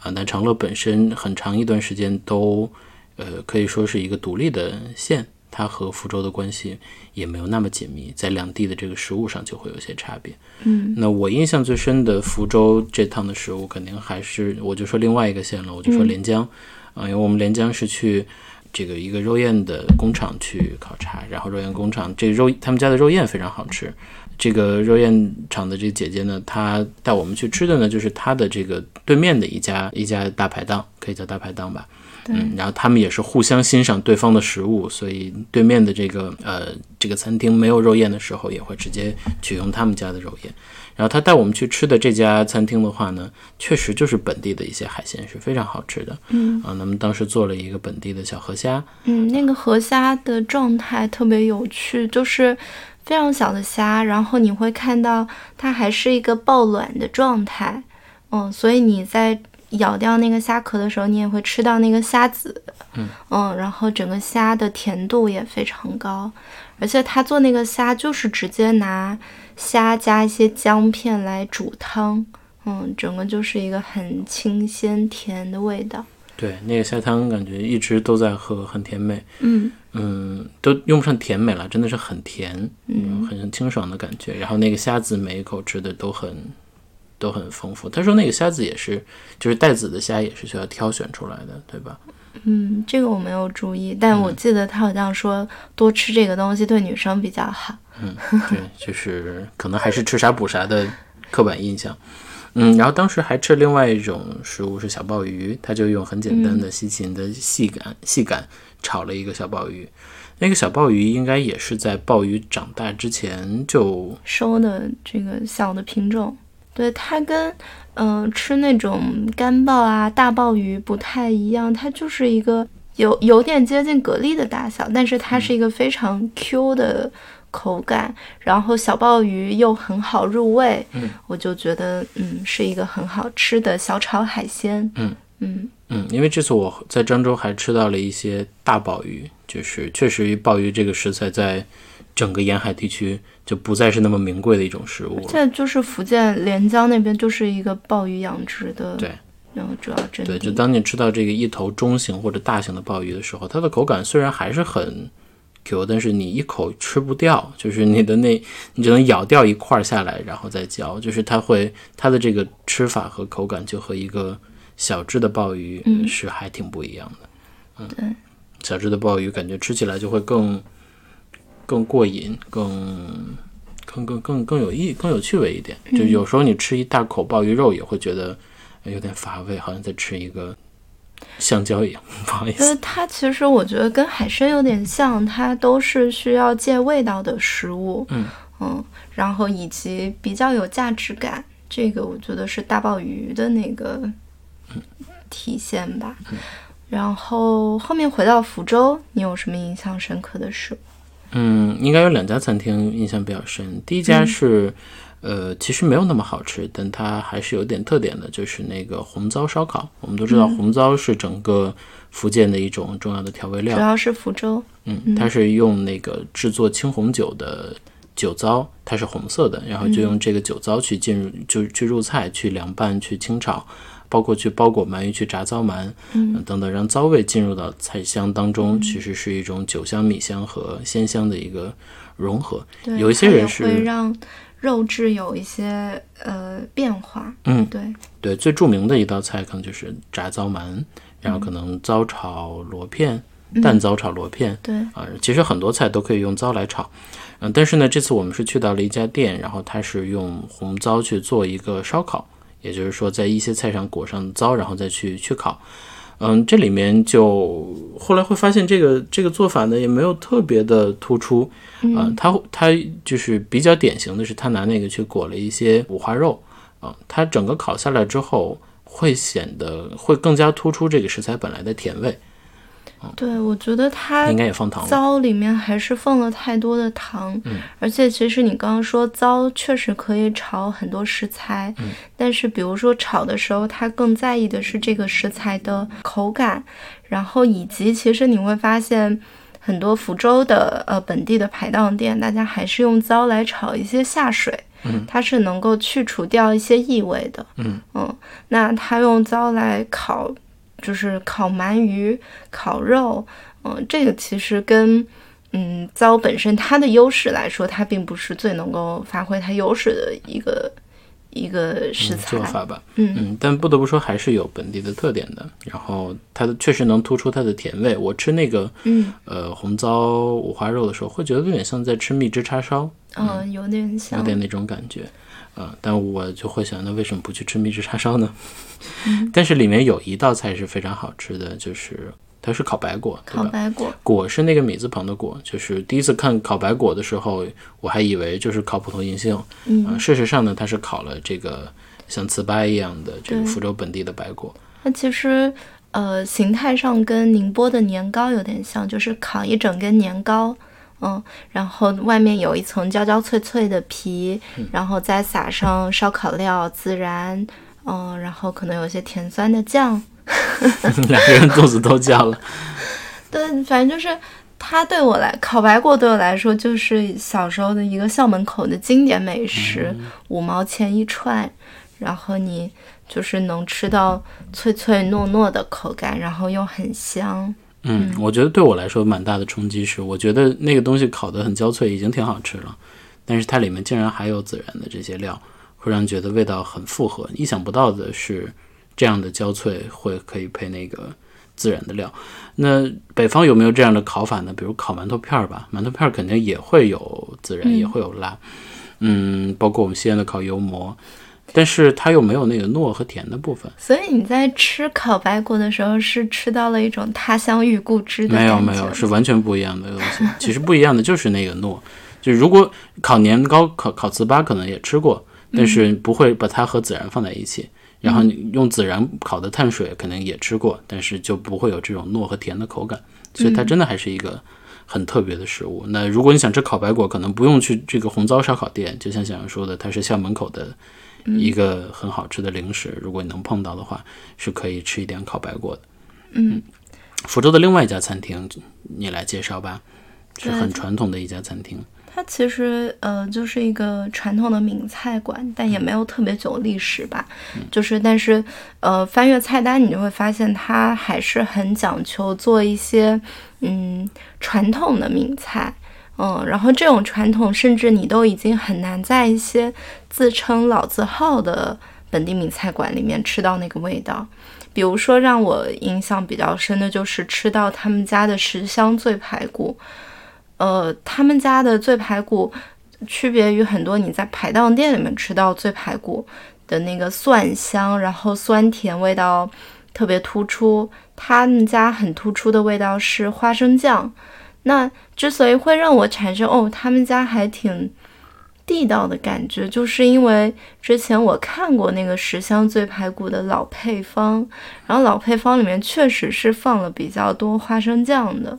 啊。但长乐本身很长一段时间都呃可以说是一个独立的县。它和福州的关系也没有那么紧密，在两地的这个食物上就会有些差别。嗯，那我印象最深的福州这趟的食物，肯定还是我就说另外一个县了，我就说连江啊、因为我们连江是去这个一个肉燕的工厂去考察，然后肉燕工厂这肉他们家的肉燕非常好吃。这个肉燕厂的这个姐姐呢，她带我们去吃的呢，就是她的这个对面的一家一家大排档，可以叫大排档吧。嗯，然后他们也是互相欣赏对方的食物，所以对面的这个呃这个餐厅没有肉燕的时候，也会直接取用他们家的肉燕。然后他带我们去吃的这家餐厅的话呢，确实就是本地的一些海鲜是非常好吃的。嗯啊，那么当时做了一个本地的小河虾，嗯，那个河虾的状态特别有趣，就是非常小的虾，然后你会看到它还是一个爆卵的状态。嗯，所以你在咬掉那个虾壳的时候，你也会吃到那个虾籽。嗯然后整个虾的甜度也非常高，而且他做那个虾就是直接拿虾加一些姜片来煮汤。嗯，整个就是一个很清鲜甜的味道。对，那个虾汤感觉一直都在喝，很甜美。嗯嗯，都用不上甜美了，真的是很甜，嗯很清爽的感觉。然后那个虾子每一口吃的都很都很丰富。他说那个虾子也是，就是带籽的虾也是需要挑选出来的，对吧？嗯，这个我没有注意，但我记得他好像说多吃这个东西对女生比较好。嗯，对，就是可能还是吃啥补啥的刻板印象。嗯，然后当时还吃另外一种食物是小鲍鱼，他就用很简单的西芹的细杆细杆炒了一个小鲍鱼。那个小鲍鱼应该也是在鲍鱼长大之前就收的这个小的品种，对它跟嗯、呃吃那种干鲍啊、大鲍鱼不太一样，它就是一个有有点接近蛤蜊的大小，但是它是一个非常 Q 的口感，然后小鲍鱼又很好入味，嗯，我就觉得嗯是一个很好吃的小炒海鲜，嗯。嗯。嗯，因为这次我在漳州还吃到了一些大鲍鱼，就是确实鲍鱼这个食材在整个沿海地区就不再是那么名贵的一种食物了。现在就是福建连江那边就是一个鲍鱼养殖的，对，然后主要阵对，就，当你吃到这个一头中型或者大型的鲍鱼的时候，它的口感虽然还是很 Q，但是你一口吃不掉，就是你的那你只能咬掉一块儿下来，然后再嚼，就是它会它的这个吃法和口感就和一个小只的鲍鱼嗯。是还挺不一样的。嗯，对，小只的鲍鱼感觉吃起来就会更更过瘾，更。更更更更有意更有趣味一点，就有时候你吃一大口鲍鱼肉也会觉得呃有点乏味，好像在吃一个香蕉一样。不好意思，呃，它其实我觉得跟海参有点像，它都是需要借味道的食物，嗯嗯，然后以及比较有价值感，这个我觉得是大鲍鱼的那个体现吧。然后后面回到福州，你有什么印象深刻的事物？嗯，应该有两家餐厅印象比较深。第一家是，呃，其实没有那么好吃，但它还是有点特点的，就是那个红糟烧烤。我们都知道红糟是整个福建的一种重要的调味料。主，要是福州，嗯，它是用那个制作青红酒的酒糟，它是红色的，然后就用这个酒糟去进入，就去入菜、去凉拌、去清炒，包括去包裹鳗鱼、去炸糟鳗，嗯、等等，让糟味进入到菜香当中，其实是一种酒香、米香和鲜香的一个融合。对，有一些人是会让肉质有一些呃变化，嗯。对，对，最著名的一道菜可能就是炸糟鳗，然后可能糟炒螺片，蛋糟炒螺片，对，啊，其实很多菜都可以用糟来炒，嗯，但是呢，这次我们是去到了一家店，然后它是用红糟去做一个烧烤，也就是说在一些菜上裹上糟，然后再去去烤，嗯，这里面就后来会发现这个这个做法呢也没有特别的突出，啊，它它就是比较典型的是他拿那个去裹了一些五花肉，啊，它整个烤下来之后会显得会更加突出这个食材本来的甜味。对，我觉得它应该也放糖了。糟里面还是放了太多的糖，嗯，而且其实你刚刚说糟确实可以炒很多食材，嗯，但是比如说炒的时候，它更在意的是这个食材的口感，然后以及其实你会发现很多福州的呃本地的排档店，大家还是用糟来炒一些下水，嗯，它是能够去除掉一些异味的，嗯。嗯，那它用糟来烤。就是烤鳗鱼、烤肉，嗯，这个其实跟嗯糟本身它的优势来说，它并不是最能够发挥它优势的一个一个食材做法吧。嗯嗯，但不得不说还是有本地的特点的。然后它的确实能突出它的甜味。我吃那个嗯呃红糟五花肉的时候，会觉得有点像在吃蜜汁叉烧，嗯，有点像有点那种感觉。啊、但我就会想，那为什么不去吃蜜汁叉烧呢？但是里面有一道菜是非常好吃的，就是它是烤白果，烤白果，果是那个米字旁的果，就是第一次看烤白果的时候，我还以为就是烤普通银杏，嗯啊事实上呢，它是烤了这个像糍粑一样的这个福州本地的白果。那其实呃形态上跟宁波的年糕有点像，就是烤一整根年糕。嗯，然后外面有一层焦焦脆脆的皮，然后再撒上烧烤料、孜然，嗯，然后可能有些甜酸的酱，两个人肚子都叫了。对，反正就是它对我来烤白果对我来说就是小时候的一个校门口的经典美食，五毛钱一串，然后你就是能吃到脆脆糯糯的口感，然后又很香。嗯，我觉得对我来说蛮大的冲击是，我觉得那个东西烤得很焦脆，已经挺好吃了，但是它里面竟然还有孜然的这些料，会让人觉得味道很复合。意想不到的是，这样的焦脆会可以配那个孜然的料。那北方有没有这样的烤法呢？比如烤馒头片儿吧，馒头片儿肯定也会有孜然，也会有辣。嗯，包括我们西安的烤油馍，但是它又没有那个糯和甜的部分。所以你在吃烤白果的时候，是吃到了一种他乡遇故知的没有没有，是完全不一样的东西。其实不一样的就是那个糯，就如果烤年糕、烤烤糍粑可能也吃过，但是不会把它和孜然放在一起。然后你用孜然烤的碳水可能也吃过，但是就不会有这种糯和甜的口感。所以它真的还是一个很特别的食物。那如果你想吃烤白果，可能不用去这个红糟烧烤店，就像小杨说的，它是校门口的一个很好吃的零食。如果你能碰到的话，是可以吃一点烤白果的。嗯，福州的另外一家餐厅，你来介绍吧，是很传统的一家餐厅。它其实呃就是一个传统的闽菜馆，但也没有特别久历史吧。就是但是呃翻阅菜单，你就会发现它还是很讲求做一些嗯传统的闽菜。嗯，然后这种传统，甚至你都已经很难在一些自称老字号的本地名菜馆里面吃到那个味道。比如说，让我印象比较深的就是吃到他们家的十香醉排骨。呃，他们家的醉排骨区别于很多你在排档店里面吃到醉排骨的那个蒜香，然后酸甜味道特别突出。他们家很突出的味道是花生酱。那之所以会让我产生哦，他们家还挺地道的感觉，就是因为之前我看过那个十香醉排骨的老配方，然后老配方里面确实是放了比较多花生酱的。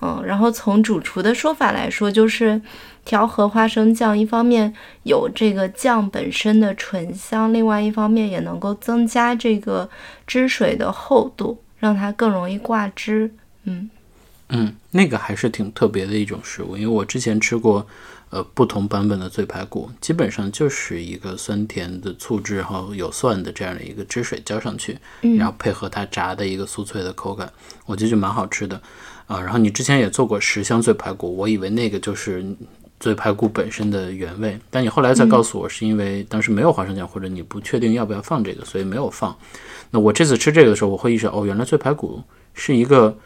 嗯，然后从主厨的说法来说，就是调和花生酱，一方面有这个酱本身的醇香，另外一方面也能够增加这个汁水的厚度，让它更容易挂汁。嗯嗯，那个还是挺特别的一种食物，因为我之前吃过，呃，不同版本的醉排骨，基本上就是一个酸甜的醋汁，然后有蒜的这样的一个汁水浇上去，然后配合它炸的一个酥脆的口感，我觉得就蛮好吃的。啊，然后你之前也做过十香醉排骨，我以为那个就是醉排骨本身的原味，但你后来才告诉我，是因为当时没有花生酱，或者你不确定要不要放这个，所以没有放。那我这次吃这个的时候，我会意识到，哦，原来醉排骨是一个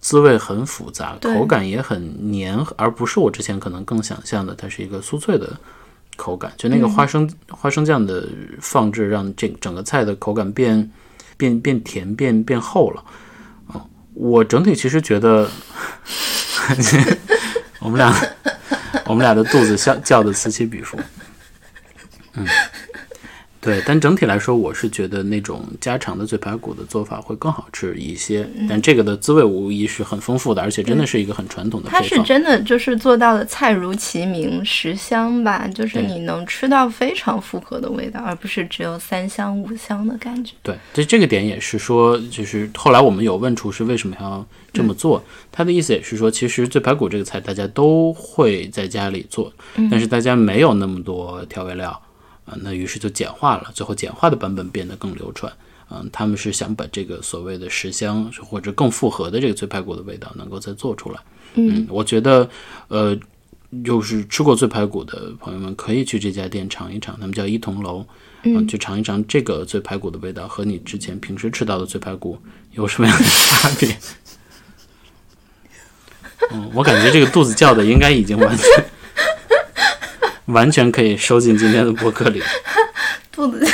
滋味很复杂，口感也很黏，而不是我之前可能更想象的，它是一个酥脆的口感。就那个花生、花生酱的放置，让这整个菜的口感变变变甜，变变厚了。哦，我整体其实觉得，我们俩我们俩的肚子叫叫的此起彼伏。嗯，对，但整体来说，我是觉得那种家常的醉排骨的做法会更好吃一些。但这个的滋味无疑是很丰富的，而且真的是一个很传统的它是。真的就是做到了菜如其名，十香吧，就是你能吃到非常复合的味道，而不是只有三香五香的感觉。对，这这个点也是说，就是后来我们有问厨师为什么要这么做，他的意思也是说，其实醉排骨这个菜大家都会在家里做，但是大家没有那么多调味料啊、那于是就简化了，最后简化的版本变得更流传。嗯，他们是想把这个所谓的十香或者更复合的这个醉排骨的味道能够再做出来。嗯，我觉得，呃，就是吃过醉排骨的朋友们可以去这家店尝一尝，他们叫一桐楼，嗯，去尝一尝这个醉排骨的味道和你之前平时吃到的醉排骨有什么样的差别。嗯，我感觉这个肚子叫的应该已经完全完全可以收进今天的博客里。肚子、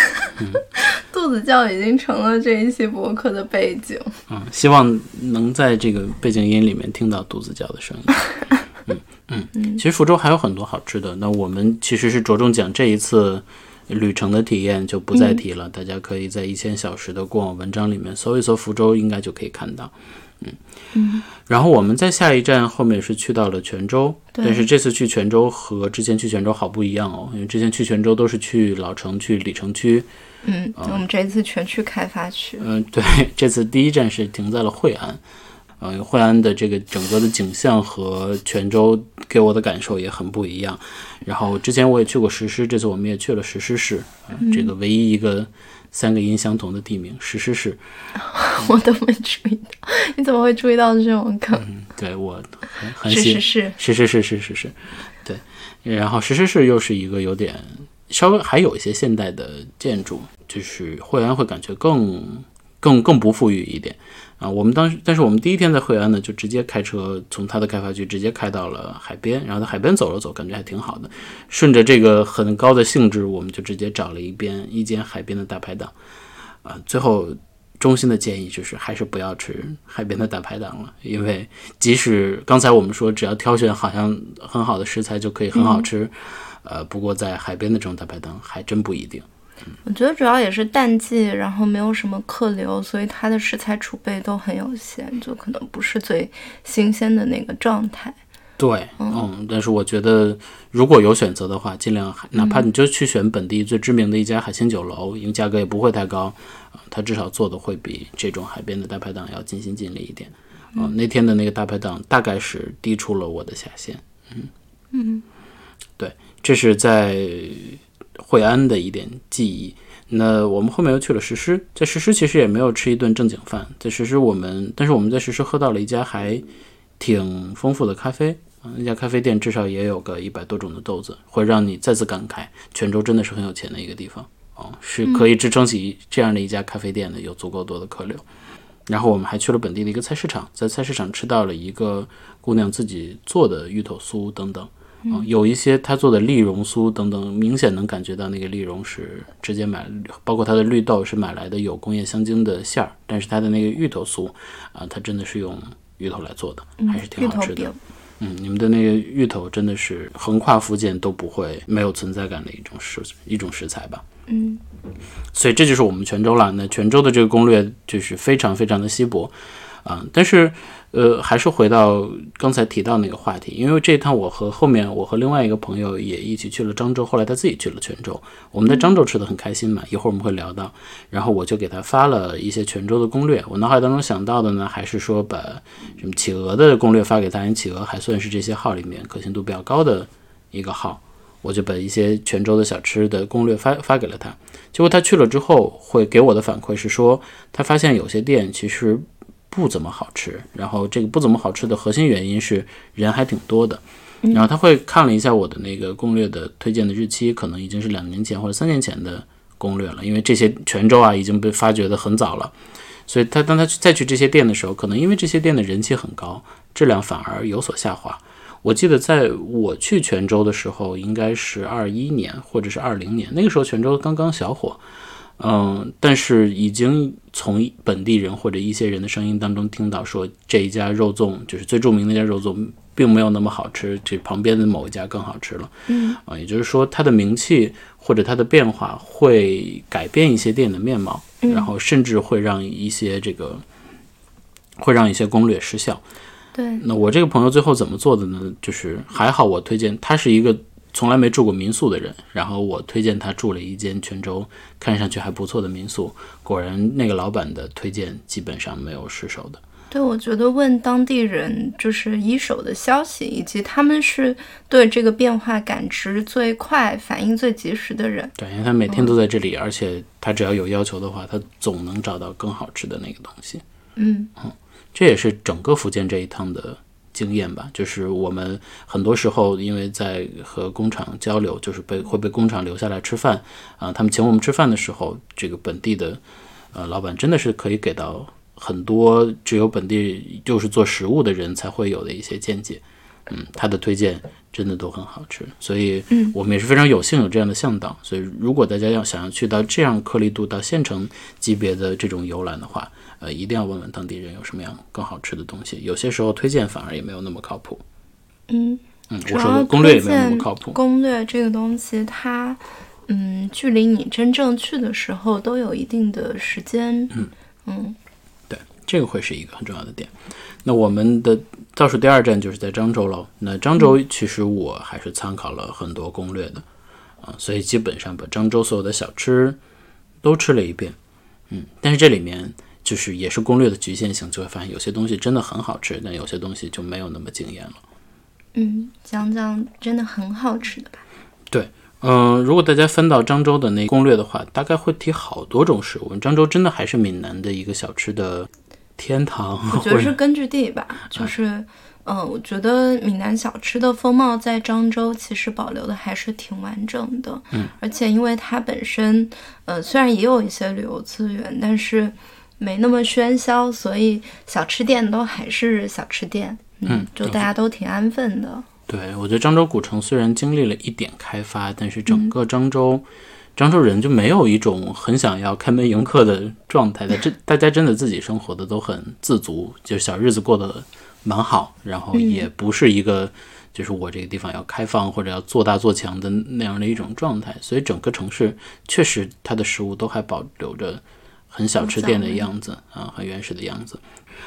肚子叫已经成了这一期博客的背景。嗯，希望能在这个背景音里面听到肚子叫的声音。嗯嗯，其实福州还有很多好吃的，那我们其实是着重讲这一次旅程的体验，就不再提了。大家可以在一千小时的过往文章里面搜一搜福州，应该就可以看到。嗯嗯，然后我们在下一站后面是去到了泉州，对但是这次去泉州和之前去泉州好不一样哦，因为之前去泉州都是去老城、去里城区，嗯，我们这一次全去开发区。嗯，对，这次第一站是停在了惠安，呃，惠安的这个整个的景象和泉州给我的感受也很不一样。然后之前我也去过石狮，这次我们也去了石狮市，呃这个唯一一个三个音相同的地名石狮市。我都没注意到，你怎么会注意到这种梗？对我很很是喜是是，是是是是是是，对。然后石狮市又是一个有点稍微还有一些现代的建筑，就是会员会感觉更更更不富裕一点啊。我们当时，但是我们第一天在惠安呢，就直接开车从它的开发区直接开到了海边，然后在海边走了走，感觉还挺好的。顺着这个很高的兴致，我们就直接找了一边一间海边的大排档啊。最后衷心的建议就是，还是不要吃海边的大排档了，因为即使刚才我们说只要挑选好像很好的食材就可以很好吃，呃，不过在海边的这种大排档还真不一定。我觉得主要也是淡季，然后没有什么客流，所以它的食材储备都很有限，就可能不是最新鲜的那个状态。对，嗯，但是我觉得如果有选择的话，尽量还哪怕你就去选本地最知名的一家海鲜酒楼，因为价格也不会太高，啊、它至少做的会比这种海边的大排档要尽心尽力一点。嗯、那天的那个大排档大概是低出了我的下限。嗯嗯，对，这是在惠安的一点记忆。那我们后面又去了石狮，在石狮其实也没有吃一顿正经饭，在石狮我们，但是我们在石狮喝到了一家还挺丰富的咖啡啊，那家咖啡店至少也有个一百多种的豆子，会让你再次感慨，泉州真的是很有钱的一个地方哦，是可以支撑起这样的一家咖啡店的，有足够多的客流。然后我们还去了本地的一个菜市场，在菜市场吃到了一个姑娘自己做的芋头酥等等，啊、有一些他做的栗蓉酥等等，明显能感觉到那个栗蓉是直接买，包括它的绿豆是买来的有工业香精的馅儿，但是它的那个芋头酥啊、它真的是用芋头来做的，还是挺好吃的饼。，嗯，你们的那个芋头真的是横跨福建都不会没有存在感的一种食一种食材吧？嗯，所以这就是我们泉州了。那泉州的这个攻略就是非常非常的稀薄啊、但是呃，还是回到刚才提到那个话题，因为这一趟我和后面我和另外一个朋友也一起去了漳州，后来他自己去了泉州，我们在漳州吃的很开心嘛，一会儿我们会聊到。然后我就给他发了一些泉州的攻略，我脑海当中想到的呢，还是说把什么企鹅的攻略发给他，因为企鹅还算是这些号里面可信度比较高的一个号。我就把一些泉州的小吃的攻略发发给了他，结果他去了之后，会给我的反馈是说，他发现有些店其实不怎么好吃，然后这个不怎么好吃的核心原因是人还挺多的，然后他会看了一下我的那个攻略的推荐的日期，可能已经是两年前或者三年前的攻略了，因为这些泉州啊已经被发掘的很早了，所以他当他去再去这些店的时候，可能因为这些店的人气很高，质量反而有所下滑。我记得在我去泉州的时候，应该是二一年或者是二零年，那个时候泉州刚刚小火，嗯，但是已经从本地人或者一些人的声音当中听到说这一家肉粽就是最著名的一家肉粽，并没有那么好吃，这旁边的某一家更好吃了。嗯啊，也就是说它的名气或者它的变化会改变一些店的面貌，然后甚至会让一些这个会让一些攻略失效。对，那我这个朋友最后怎么做的呢？就是还好，我推荐他是一个从来没住过民宿的人，然后我推荐他住了一间泉州看上去还不错的民宿。果然，那个老板的推荐基本上没有失手的。对，我觉得问当地人就是一手的消息，以及他们是对这个变化感知最快、反应最及时的人。对，因为他每天都在这里，而且他只要有要求的话，他总能找到更好吃的那个东西。嗯这也是整个福建这一趟的经验吧，就是我们很多时候因为在和工厂交流，就是被会被工厂留下来吃饭啊、他们请我们吃饭的时候，这个本地的呃老板真的是可以给到很多只有本地就是做食物的人才会有的一些见解，嗯，他的推荐真的都很好吃，所以我们也是非常有幸有这样的向导，所以如果大家要想要去到这样颗粒度到县城级别的这种游览的话，呃，一定要问问当地人有什么样更好吃的东西。有些时候推荐反而也没有那么靠谱。嗯，嗯，我说的攻略也没有那么靠谱。攻略这个东西，它嗯，距离你真正去的时候都有一定的时间。嗯嗯对，这个会是一个很重要的点。那我们的倒数第二站就是在漳州喽。那漳州其实我还是参考了很多攻略的啊，所以基本上把漳州所有的小吃都吃了一遍。嗯，但是这里面就是也是攻略的局限性，就会发现有些东西真的很好吃，但有些东西就没有那么惊艳了。嗯，讲讲真的很好吃的吧。对嗯，如果大家翻到漳州的那攻略的话，大概会提好多种食物。漳州真的还是闽南的一个小吃的天堂，我觉得是根据地吧，就是，嗯、我觉得闽南小吃的风貌在漳州其实保留的还是挺完整的。嗯，而且因为它本身，呃，虽然也有一些旅游资源，但是没那么喧嚣，所以小吃店都还是小吃店。嗯就大家都挺安分的。对，我觉得漳州古城虽然经历了一点开发，但是整个漳州，漳州人就没有一种很想要开门迎客的状态的。这大家真的自己生活的都很自足，就小日子过得蛮好，然后也不是一个就是我这个地方要开放或者要做大做强的那样的一种状态。所以整个城市确实它的食物都还保留着很小吃店的样子啊，很原始的样子。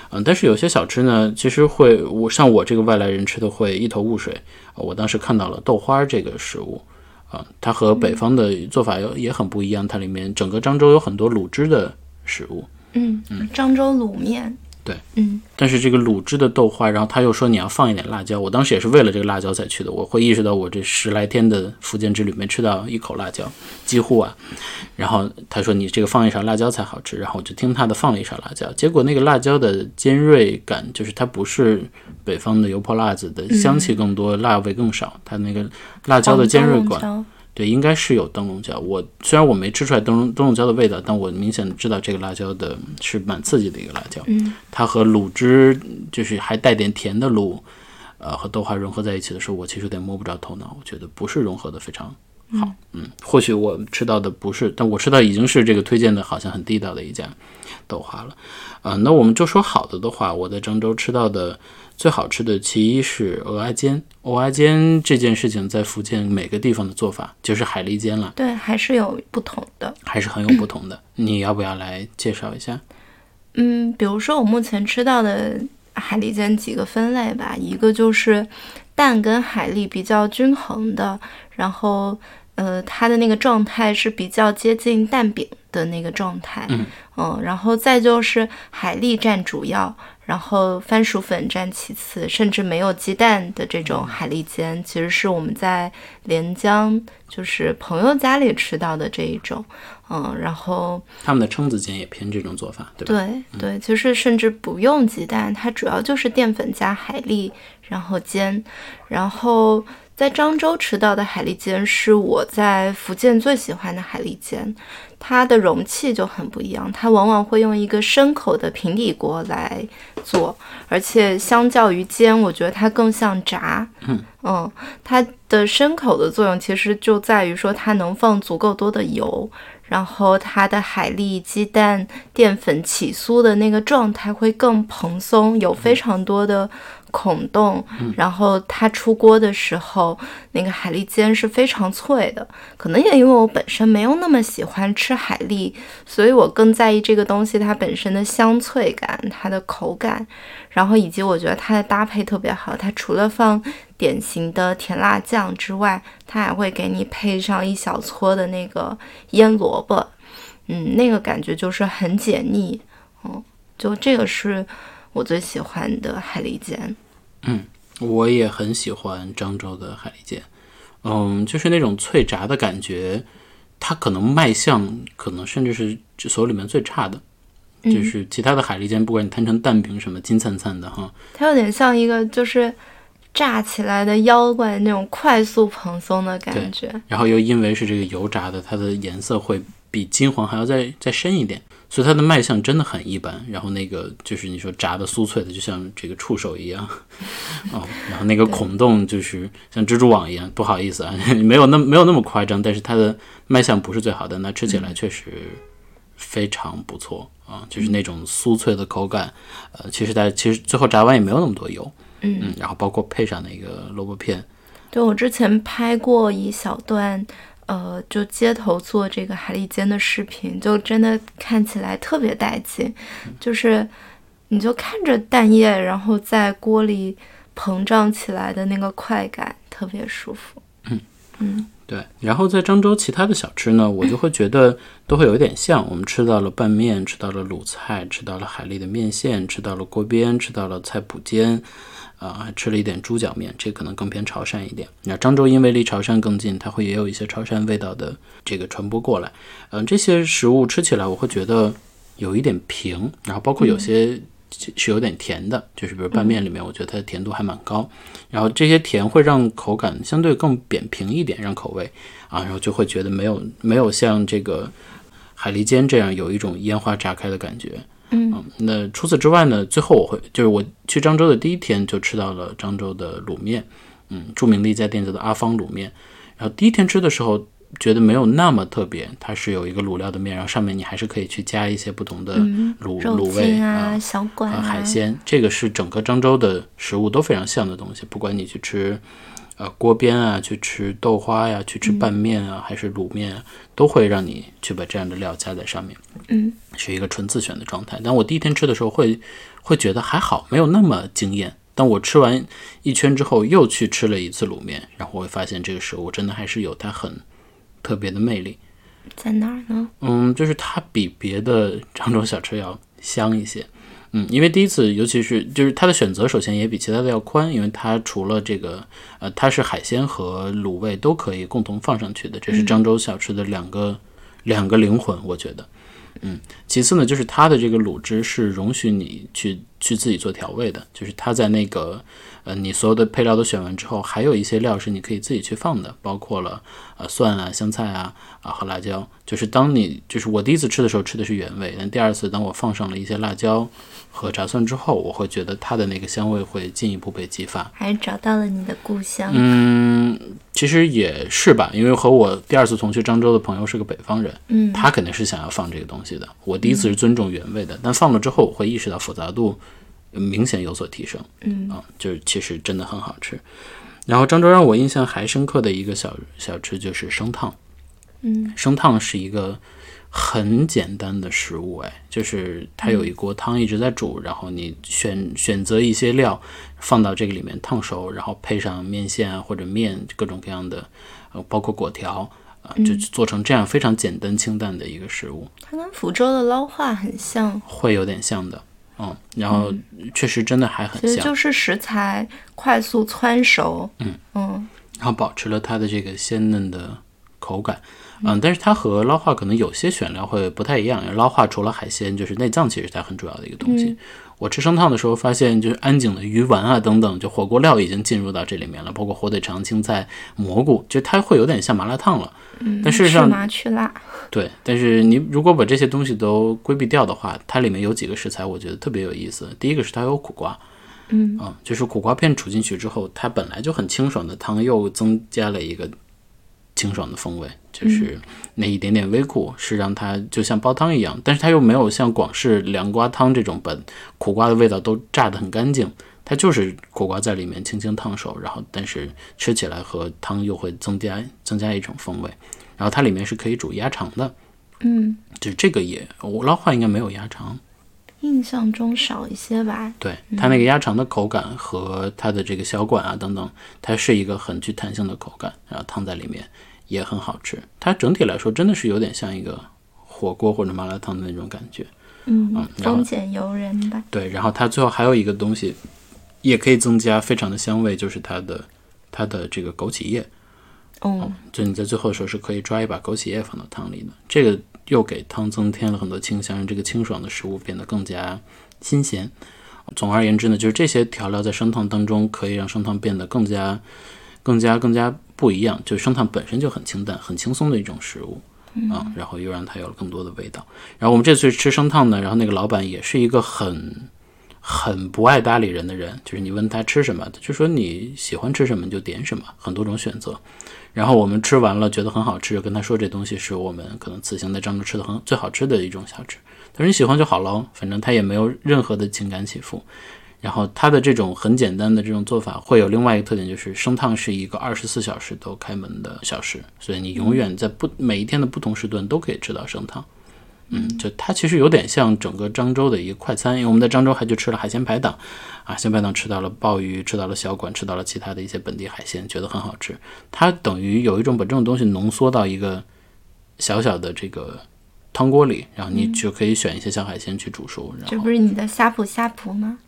嗯，但是有些小吃呢，其实会我像我这个外来人吃的会一头雾水。呃我当时看到了豆花这个食物，啊、它和北方的做法也也很不一样。它里面整个漳州有很多卤汁的食物，嗯，漳州卤面。对，嗯但是这个卤汁的豆花，然后他又说你要放一点辣椒。我当时也是为了这个辣椒才去的。我会意识到我这十来天的福建之旅没吃到一口辣椒，几乎啊。然后他说你这个放一勺辣椒才好吃，然后我就听他的放了一勺辣椒，结果那个辣椒的尖锐感，就是它不是北方的油泼辣子的香气更多，辣味更少，它那个辣椒的尖锐感。对，应该是有灯笼椒。我虽然我没吃出来灯笼灯笼椒的味道，但我明显知道这个辣椒的是蛮刺激的一个辣椒。嗯，它和卤汁就是还带点甜的卤，呃，和豆花融合在一起的时候，我其实有点摸不着头脑。我觉得不是融合的非常好。嗯，或许我吃到的不是，但我吃到已经是这个推荐的，好像很地道的一家豆花了。啊、那我们就说好的的话，我在郑州吃到的最好吃的，其一是蚵仔煎。蚵仔煎这件事情在福建每个地方的做法，就是海蛎煎了，对，还是有不同的。还是很有不同的。你要不要来介绍一下？嗯，比如说我目前吃到的海蛎煎几个分类吧，一个就是蛋跟海蛎比较均衡的，然后呃，它的那个状态是比较接近蛋饼的那个状态，嗯然后再就是海蛎占主要，然后番薯粉占其次，甚至没有鸡蛋的这种海蛎煎，其实是我们在连江就是朋友家里吃到的这一种，嗯，然后。他们的蛏子煎也偏这种做法，对吧？对对，其实甚至不用鸡蛋，它主要就是淀粉加海蛎，然后煎。然后在漳州吃到的海蛎煎是我在福建最喜欢的海蛎煎，它的容器就很不一样，它往往会用一个深口的平底锅来做，而且相较于煎，我觉得它更像炸。嗯嗯，它的深口的作用其实就在于说它能放足够多的油。然后它的海蛎、鸡蛋、淀粉起酥的那个状态会更蓬松，有非常多的孔洞。然后它出锅的时候，那个海蛎煎是非常脆的。可能也因为我本身没有那么喜欢吃海蛎，所以我更在意这个东西它本身的香脆感、它的口感，然后以及我觉得它的搭配特别好。它除了放典型的甜辣酱之外，它还会给你配上一小撮的那个腌萝卜，嗯，那个感觉就是很解腻，嗯，就这个是我最喜欢的海蛎煎。嗯，我也很喜欢漳州的海蛎煎，嗯，就是那种脆炸的感觉，它可能卖相可能甚至是所有里面最差的，就是其他的海蛎煎，不管你摊成蛋饼什么金灿灿的哈，它有点像一个就是。炸起来的妖怪那种快速蓬松的感觉，然后又因为是这个油炸的，它的颜色会比金黄还要再再深一点，所以它的卖相真的很一般。然后那个就是你说炸的酥脆的，就像这个触手一样 哦。然后那个孔洞就是像蜘蛛网一样，不好意思啊，没有那没有那么夸张，但是它的卖相不是最好的，那吃起来确实非常不错啊，就是那种酥脆的口感。呃，其实它其实最后炸完也没有那么多油。嗯，然后包括配上那个萝卜片，对我之前拍过一小段，呃，就街头做这个海蛎煎的视频，就真的看起来特别带劲，就是你就看着蛋液，然后在锅里膨胀起来的那个快感，特别舒服。嗯嗯，对。然后在漳州其他的小吃呢，我就会觉得都会有一点像，我们吃到了拌面，吃到了卤菜，吃到了海蛎的面线，吃到了锅边，吃到了菜脯煎。啊，还吃了一点猪脚面，这可能更偏潮汕一点。那漳州因为离潮汕更近，它会也有一些潮汕味道的这个传播过来。嗯，这些食物吃起来我会觉得有一点平，然后包括有些是有点甜的，就是比如拌面里面，我觉得它的甜度还蛮高。然后这些甜会让口感相对更扁平一点，让口味啊，然后就会觉得没有没有像这个海蛎煎这样有一种烟花炸开的感觉。嗯，那除此之外呢？最后我会就是我去漳州的第一天就吃到了漳州的卤面，嗯，著名的一家店叫做阿芳卤面。然后第一天吃的时候觉得没有那么特别，它是有一个卤料的面，然后上面你还是可以去加一些不同的卤卤味啊、小馆啊、海鲜。这个是整个漳州的食物都非常像的东西，不管你去吃。呃，锅边啊，去吃豆花呀，去吃拌面啊，还是卤面啊，都会让你去把这样的料加在上面。嗯，是一个纯自选的状态。但我第一天吃的时候会会觉得还好，没有那么惊艳。但我吃完一圈之后，又去吃了一次卤面，然后我会发现这个食物真的还是有它很特别的魅力。在哪儿呢？嗯，就是它比别的 漳州小吃要香一些。嗯，因为第一次，尤其是就是它的选择，首先也比其他的要宽，因为它除了这个，呃，它是海鲜和卤味都可以共同放上去的，这是漳州小吃的两个两个灵魂，我觉得。嗯，其次呢，就是它的这个卤汁是容许你去去自己做调味的，就是它在那个。呃，你所有的配料都选完之后，还有一些料是你可以自己去放的，包括了呃蒜啊、香菜啊啊和辣椒。就是当你就是我第一次吃的时候吃的是原味，但第二次当我放上了一些辣椒和炸蒜之后，我会觉得它的那个香味会进一步被激发，还找到了你的故乡。嗯，其实也是吧，因为和我第二次同去漳州的朋友是个北方人，嗯，他肯定是想要放这个东西的。我第一次是尊重原味的，但放了之后我会意识到复杂度。明显有所提升，嗯啊，就是其实真的很好吃。然后漳州让我印象还深刻的一个小小吃就是生烫，嗯，生烫是一个很简单的食物，哎，就是它有一锅汤一直在煮，然后你选选择一些料放到这个里面烫熟，然后配上面线啊或者面各种各样的，呃，包括果条啊，就做成这样非常简单清淡的一个食物。它跟福州的捞化很像，会有点像的。嗯，然后确实真的还很像，就是食材快速汆熟，嗯嗯，然后保持了它的这个鲜嫩的口感，嗯，但是它和捞化可能有些选料会不太一样。捞化除了海鲜，就是内脏，其实它很主要的一个东西。我吃生烫的时候发现，就是安井的鱼丸啊等等，就火锅料已经进入到这里面了，包括火腿肠、青菜、蘑菇，就它会有点像麻辣烫了。嗯，但事实上去麻去辣，对，但是你如果把这些东西都规避掉的话，它里面有几个食材我觉得特别有意思。第一个是它有苦瓜，嗯啊，就是苦瓜片煮进去之后，它本来就很清爽的汤又增加了一个清爽的风味，就是那一点点微苦是让它就像煲汤一样，但是它又没有像广式凉瓜汤这种把苦瓜的味道都炸得很干净，它就是苦瓜在里面轻轻烫手，然后但是吃起来和汤又会增加增加一种风味，然后它里面是可以煮鸭肠的。嗯，就是这个也，我捞话应该没有鸭肠，印象中少一些吧。对它那个鸭肠的口感和它的这个小管啊等等，它是一个很具弹性的口感，然后烫在里面也很好吃。它整体来说真的是有点像一个火锅或者麻辣烫的那种感觉。嗯，丰俭由人吧。对，然后它最后还有一个东西，也可以增加非常的香味，就是它的它的这个枸杞叶。哦，就你在最后的时候是可以抓一把枸杞叶放到汤里的，这个又给汤增添了很多清香，让这个清爽的食物变得更加新鲜。总而言之呢，就是这些调料在生烫当中可以让生烫变得更加、更加、更加不一样。就是生烫本身就很清淡、很轻松的一种食物啊，然后又让它有了更多的味道。然后我们这次吃生烫呢，然后那个老板也是一个很。很不爱搭理人的人，就是你问他吃什么，他就说你喜欢吃什么你就点什么，很多种选择。然后我们吃完了觉得很好吃，就跟他说这东西是我们可能此行在漳州吃的很最好吃的一种小吃。他说你喜欢就好喽，反正他也没有任何的情感起伏。然后它的这种很简单的这种做法，会有另外一个特点，就是生烫是一个二十四小时都开门的小时，所以你永远在不每一天的不同时段都可以吃到生烫。嗯，就它其实有点像整个漳州的一个快餐，因为我们在漳州还去吃了海鲜排档，啊，海鲜排档吃到了鲍鱼，吃到了小管，吃到了其他的一些本地海鲜，觉得很好吃。它等于有一种把这种东西浓缩到一个小小的这个汤锅里，然后你就可以选一些小海鲜去煮熟，这不是你的呷哺呷哺吗？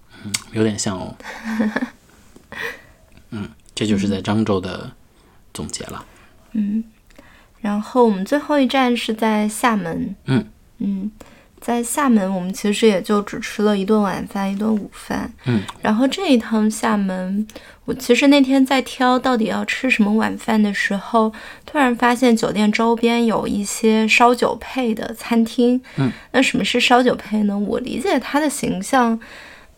有点像哦。嗯，这就是在漳州的总结了。嗯，然后我们最后一站是在厦门。嗯嗯，在厦门我们其实也就只吃了一顿晚饭，一顿午饭。嗯，然后这一趟厦门，我其实那天在挑到底要吃什么晚饭的时候，突然发现酒店周边有一些烧酒配的餐厅。嗯，那什么是烧酒配呢？我理解它的形象。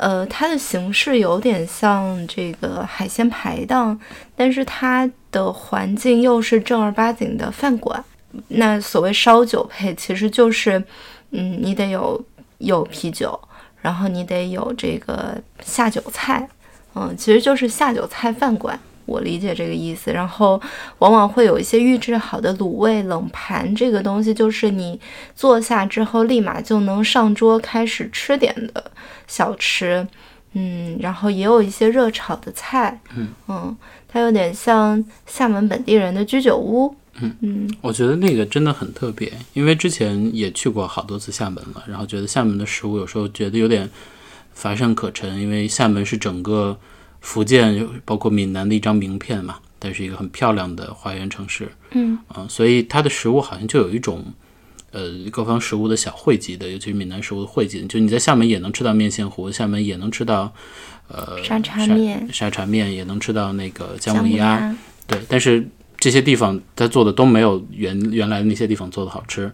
呃，它的形式有点像这个海鲜排档，但是它的环境又是正儿八经的饭馆。那所谓烧酒配，其实就是，嗯，你得有有啤酒，然后你得有这个下酒菜，嗯，其实就是下酒菜饭馆。我理解这个意思，然后往往会有一些预制好的卤味冷盘，这个东西就是你坐下之后立马就能上桌开始吃点的小吃，嗯，然后也有一些热炒的菜，嗯。嗯它有点像厦门本地人的居酒屋，嗯。嗯。我觉得那个真的很特别，因为之前也去过好多次厦门了，然后觉得厦门的食物有时候觉得有点乏善可陈，因为厦门是整个福建包括闽南的一张名片嘛，它是一个很漂亮的花园城市，嗯。啊、所以它的食物好像就有一种。呃，各方食物的小汇集的，尤其是闽南食物的汇集，就你在厦门也能吃到面线糊，厦门也能吃到呃沙茶面沙茶面，也能吃到那个姜姜母母鸭，鸭，对，但是这些地方他做的都没有原原来那些地方做的好吃，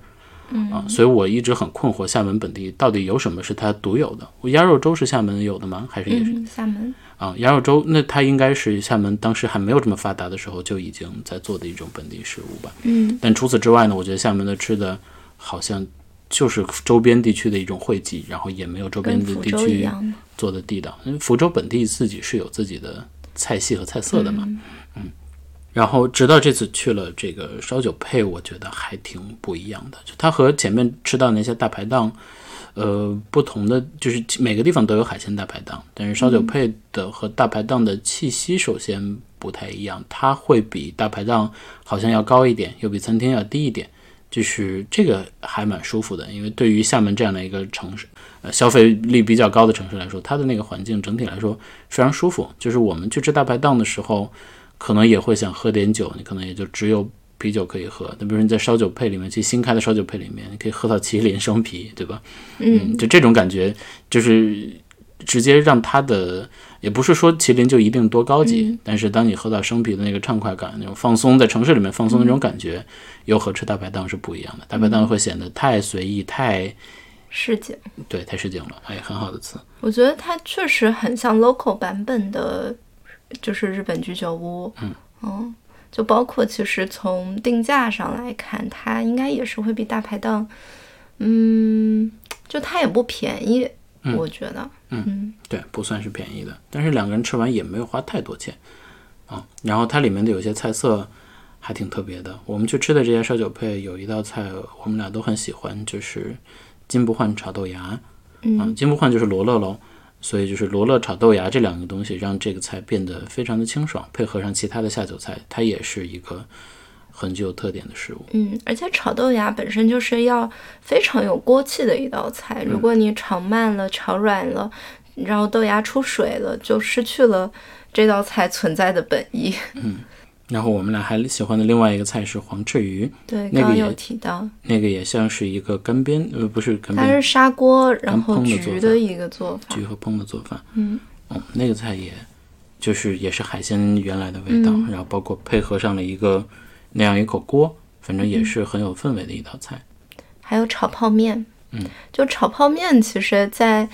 嗯啊，所以我一直很困惑厦门本地到底有什么是它独有的。鸭肉粥是厦门有的吗？还是也是、嗯，厦门，啊？鸭肉粥那它应该是厦门当时还没有这么发达的时候就已经在做的一种本地食物吧。嗯但除此之外呢，我觉得厦门的吃的好像就是周边地区的一种汇集，然后也没有周边的地区，做的地道。因为福州本地自己是有自己的菜系和菜色的嘛。嗯然后直到这次去了这个烧酒配，我觉得还挺不一样的。就它和前面吃到那些大排档，呃，不同的就是每个地方都有海鲜大排档，但是烧酒配的和大排档的气息首先不太一样，它会比大排档好像要高一点，又比餐厅要低一点。就是这个还蛮舒服的，因为对于厦门这样的一个城市，呃，消费力比较高的城市来说，它的那个环境整体来说非常舒服。就是我们去吃大排档的时候，可能也会想喝点酒，你可能也就只有啤酒可以喝。那比如你在烧酒配里面，其实新开的烧酒配里面，你可以喝到麒麟生啤，对吧？嗯就这种感觉，就是直接让它的，也不是说麒麟就一定多高级，但是当你喝到生啤的那个畅快感，那种放松在城市里面放松的那种感觉，又和吃大排档是不一样的。大排档会显得太随意，太市井，对，太市井了。哎，很好的词。我觉得它确实很像 local 版本的，就是日本居酒屋。嗯嗯，就包括其实从定价上来看，它应该也是会比大排档，嗯，就它也不便宜，我觉得。嗯，对，不算是便宜的，但是两个人吃完也没有花太多钱啊。然后它里面的有些菜色还挺特别的。我们去吃的这家烧酒配有一道菜，我们俩都很喜欢，就是金不换炒豆芽。嗯，金不换就是罗勒喽，所以就是罗勒炒豆芽这两个东西让这个菜变得非常的清爽，配合上其他的下酒菜，它也是一个很具有特点的食物。嗯，而且炒豆芽本身就是要非常有锅气的一道菜，如果你炒慢了、炒软了，然后豆芽出水了，就失去了这道菜存在的本意。嗯然后我们俩还喜欢的另外一个菜是黄翅鱼，对，那个也刚刚有提到，那个也像是一个干煸，呃，不是干煸它，是砂锅然后焗的一个做法。焗和烹的做法。嗯嗯，那个菜也就是也是海鲜原来的味道，嗯然后包括配合上了一个那样一口锅，反正也是很有氛围的一道菜。还有炒泡面，嗯，就炒泡面，其实在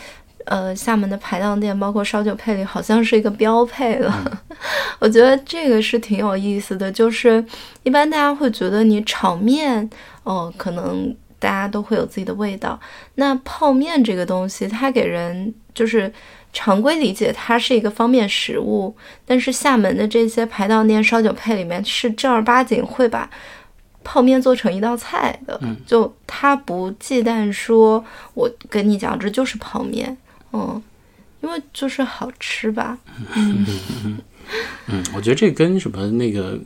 呃厦门的排档店，包括烧酒配里，好像是一个标配了。我觉得这个是挺有意思的，就是一般大家会觉得你炒面，哦，可能大家都会有自己的味道。那泡面这个东西，它给人就是常规理解，它是一个方便食物，但是厦门的这些排档店烧酒配里面是正儿八经会把泡面做成一道菜的，就他不忌惮说，我跟你讲这就是泡面，嗯，因为就是好吃吧，嗯，我觉得这跟什么那个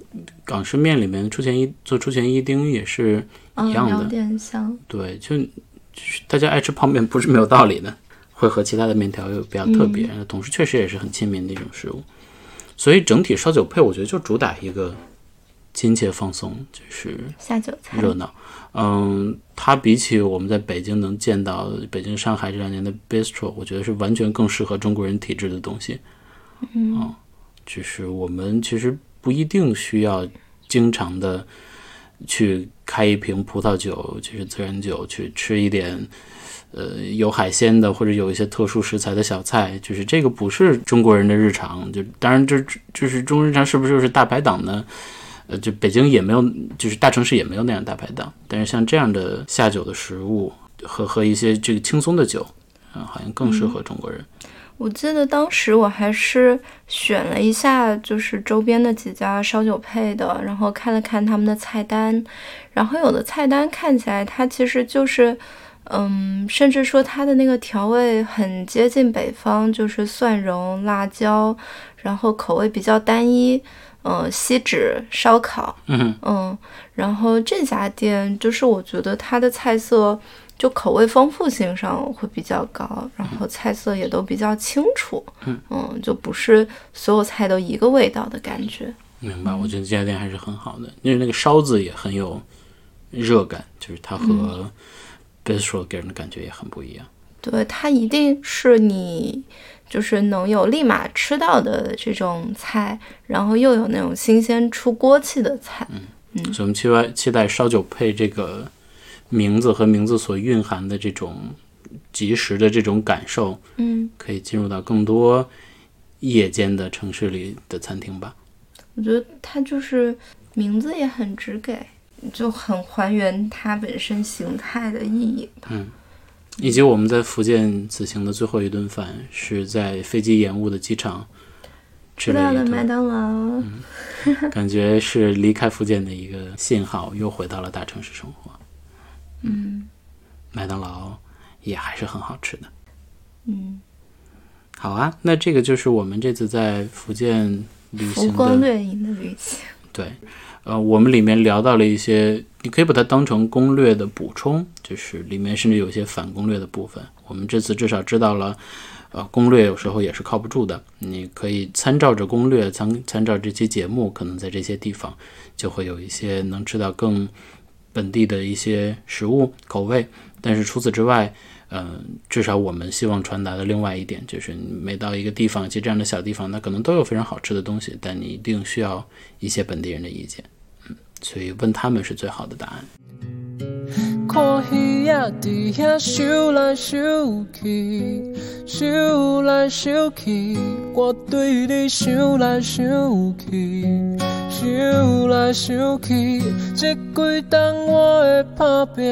港式面里面出前一做出前一丁也是一样的。点像，对，就就是大家爱吃泡面不是没有道理的，会和其他的面条又比较特别，同时确实也是很亲民的一种食物。所以整体烧酒配，我觉得就主打一个亲切放松，就是下酒菜，热闹。嗯，它比起我们在北京能见到北京、上海这两年的 bistro，我觉得是完全更适合中国人体质的东西。嗯，就是我们其实不一定需要经常的去开一瓶葡萄酒，就是自然酒，去吃一点。呃，有海鲜的或者有一些特殊食材的小菜，就是这个不是中国人的日常。就当然这这就是中日常是不是就是大排档呢？呃，就北京也没有，就是大城市也没有那样大排档。但是像这样的下酒的食物和和一些这个轻松的酒，啊、好像更适合中国人。我记得当时我还是选了一下，就是周边的几家烧酒配的，然后看了看他们的菜单，然后有的菜单看起来它其实就是，嗯，甚至说它的那个调味很接近北方，就是蒜蓉、辣椒，然后口味比较单一，嗯，锡纸烧烤，嗯嗯，然后这家店就是我觉得它的菜色就口味丰富性上会比较高，然后菜色也都比较清楚，嗯就不是所有菜都一个味道的感觉。明白，我觉得这家店还是很好的，因为那个烧子也很有热感，就是它和 bistro 给人的感觉也很不一样。对，它一定是你就是能有立马吃到的这种菜，然后又有那种新鲜出锅气的菜。嗯嗯所以我们期待期待烧酒配这个名字和名字所蕴含的这种及时的这种感受，嗯，可以进入到更多夜间的城市里的餐厅吧。我觉得它就是名字也很直给，就很还原它本身形态的意义吧。以及我们在福建此行的最后一顿饭是在飞机延误的机场吃到的了，麦当劳，感觉是离开福建的一个信号，又回到了大城市生活。嗯麦当劳也还是很好吃的。嗯，好啊，那这个就是我们这次在福建旅行的光掠影的旅行。对，呃，我们里面聊到了一些，你可以把它当成攻略的补充，就是里面甚至有一些反攻略的部分。我们这次至少知道了，呃，攻略有时候也是靠不住的，你可以参照着攻略，参参照这期节目，可能在这些地方就会有一些能吃到更本地的一些食物口味。但是除此之外，嗯，至少我们希望传达的另外一点就是，每到一个地方，其实这样的小地方，那可能都有非常好吃的东西，但你一定需要一些本地人的意见。所以问他们是最好的答案。看鱼仔伫遐游来游去，游来游去，我对你想来想去，想来想去，这几冬我的打拼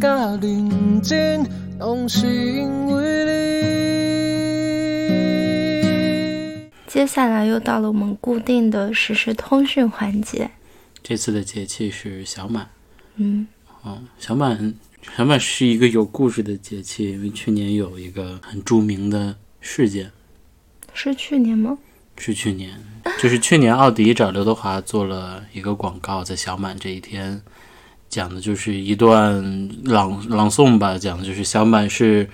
甲认真，拢是因为你。接下来又到了我们固定的实时通讯环节，这次的节气是小满，嗯。哦，小满，小满是一个有故事的节气，因为去年有一个很著名的事件，是去年吗？是去年，就是去年奥迪找刘德华做了一个广告，在小满这一天，讲的就是一段朗朗诵吧，讲的就是小满是。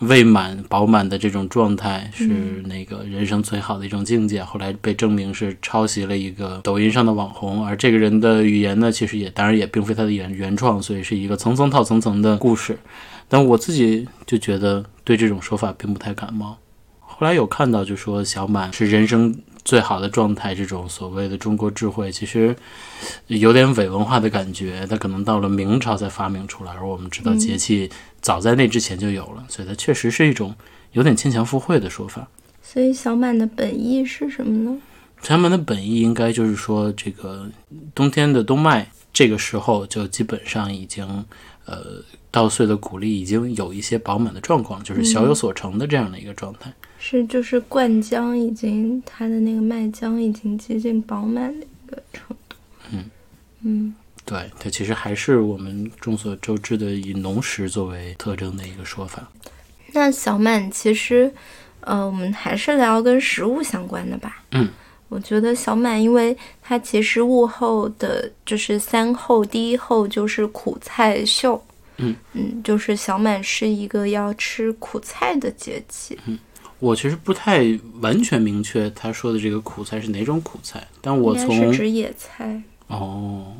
未满饱满的这种状态是那个人生最好的一种境界。后来被证明是抄袭了一个抖音上的网红，而这个人的语言呢，其实也当然也并非他的原原创，所以是一个层层套层层的故事。但我自己就觉得对这种说法并不太感冒。后来有看到就说小满是人生最好的状态，这种所谓的中国智慧其实有点伪文化的感觉。它可能到了明朝才发明出来，而我们知道节气。早在那之前就有了，所以它确实是一种有点牵强附会的说法。所以小满的本意是什么呢？小满的本意应该就是说，这个冬天的冬麦这个时候就基本上已经，呃，稻穗的谷粒已经有一些饱满的状况，就是小有所成的这样的一个状态。是，就是灌浆已经，它的那个麦浆已经接近饱满的一个程度。嗯嗯。对，它其实还是我们众所周知的以农时作为特征的一个说法。那小满其实，呃，我们还是聊跟食物相关的吧。嗯，我觉得小满，因为它其实物后的就是三后，第一后就是苦菜秀。嗯嗯，就是小满是一个要吃苦菜的节气。嗯，我其实不太完全明确他说的这个苦菜是哪种苦菜，但我从是指野菜。哦。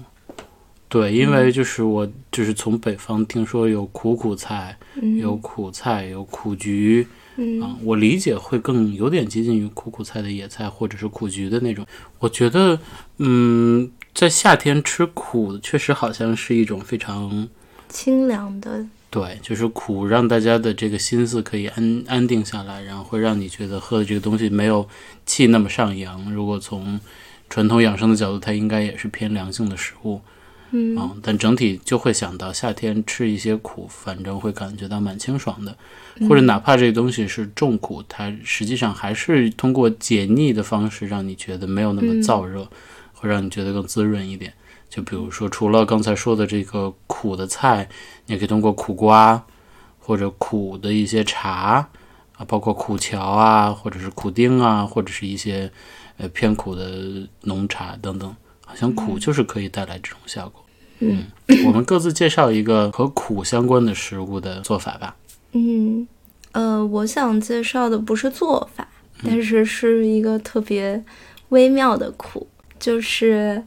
对，因为就是我就是从北方听说有苦苦菜，有苦菜，有苦菊，啊，我理解会更有点接近于苦苦菜的野菜或者是苦菊的那种。我觉得，嗯，在夏天吃苦，确实好像是一种非常清凉的。对，就是苦，让大家的这个心思可以安安定下来，然后会让你觉得喝的这个东西没有气那么上扬。如果从传统养生的角度，它应该也是偏凉性的食物。嗯，但整体就会想到夏天吃一些苦，反正会感觉到蛮清爽的，或者哪怕这个东西是重苦，它实际上还是通过解腻的方式让你觉得没有那么燥热，会让你觉得更滋润一点。就比如说，除了刚才说的这个苦的菜，你也可以通过苦瓜或者苦的一些茶啊，包括苦荞啊，或者是苦丁啊，或者是一些呃偏苦的浓茶等等。好像苦就是可以带来这种效果。嗯，我们各自介绍一个和苦相关的食物的做法吧。嗯，呃，我想介绍的不是做法，但是是一个特别微妙的苦，就是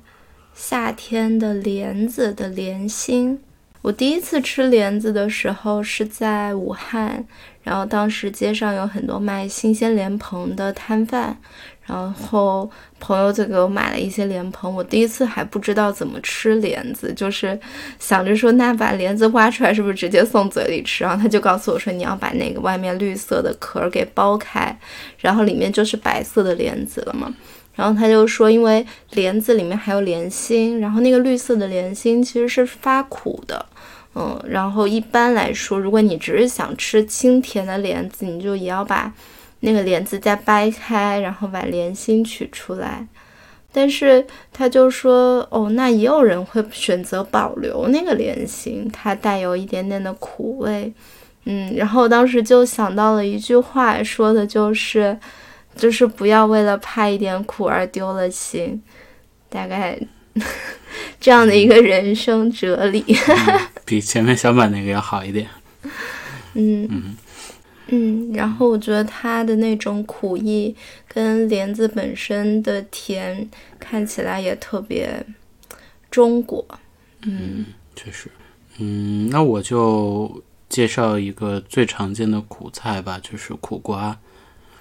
夏天的莲子的莲心。我第一次吃莲子的时候是在武汉，然后当时街上有很多卖新鲜莲蓬的摊贩。然后朋友就给我买了一些莲蓬，我第一次还不知道怎么吃莲子，就是想着说那把莲子挖出来是不是直接送嘴里吃？然后他就告诉我说你要把那个外面绿色的壳给剥开，然后里面就是白色的莲子了嘛。然后他就说因为莲子里面还有莲心，然后那个绿色的莲心其实是发苦的，嗯，然后一般来说如果你只是想吃清甜的莲子，你就也要把。那个莲子再掰开，然后把莲心取出来，但是他就说，哦，那也有人会选择保留那个莲心，它带有一点点的苦味，嗯，然后当时就想到了一句话，说的就是，就是不要为了怕一点苦而丢了心，大概 这样的一个人生哲理，比前面小满那个要好一点，嗯嗯。嗯，然后我觉得它的那种苦意跟莲子本身的甜看起来也特别中国，嗯确实，嗯，那我就介绍一个最常见的苦菜吧，就是苦瓜。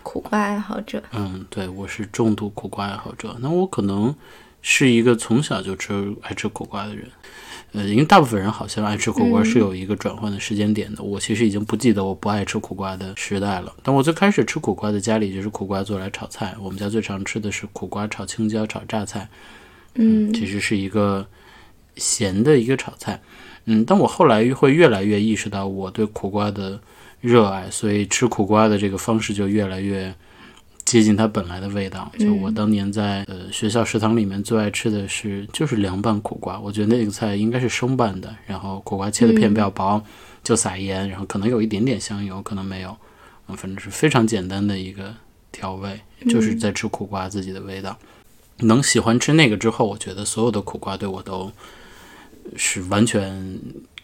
苦瓜爱好者，嗯，对，我是重度苦瓜爱好者。那我可能是一个从小就吃爱吃苦瓜的人。呃，因为大部分人好像爱吃苦瓜是有一个转换的时间点的。我其实已经不记得我不爱吃苦瓜的时代了。但我最开始吃苦瓜的家里就是苦瓜做来炒菜。我们家最常吃的是苦瓜炒青椒、炒榨菜。嗯其实是一个咸的一个炒菜。嗯，但我后来会越来越意识到我对苦瓜的热爱，所以吃苦瓜的这个方式就越来越接近它本来的味道。就我当年在呃学校食堂里面最爱吃的是就是凉拌苦瓜，我觉得那个菜应该是生拌的，然后苦瓜切的片比较薄，就撒盐，然后可能有一点点香油，可能没有，嗯，反正是非常简单的一个调味，就是在吃苦瓜自己的味道。能喜欢吃那个之后，我觉得所有的苦瓜对我都是完全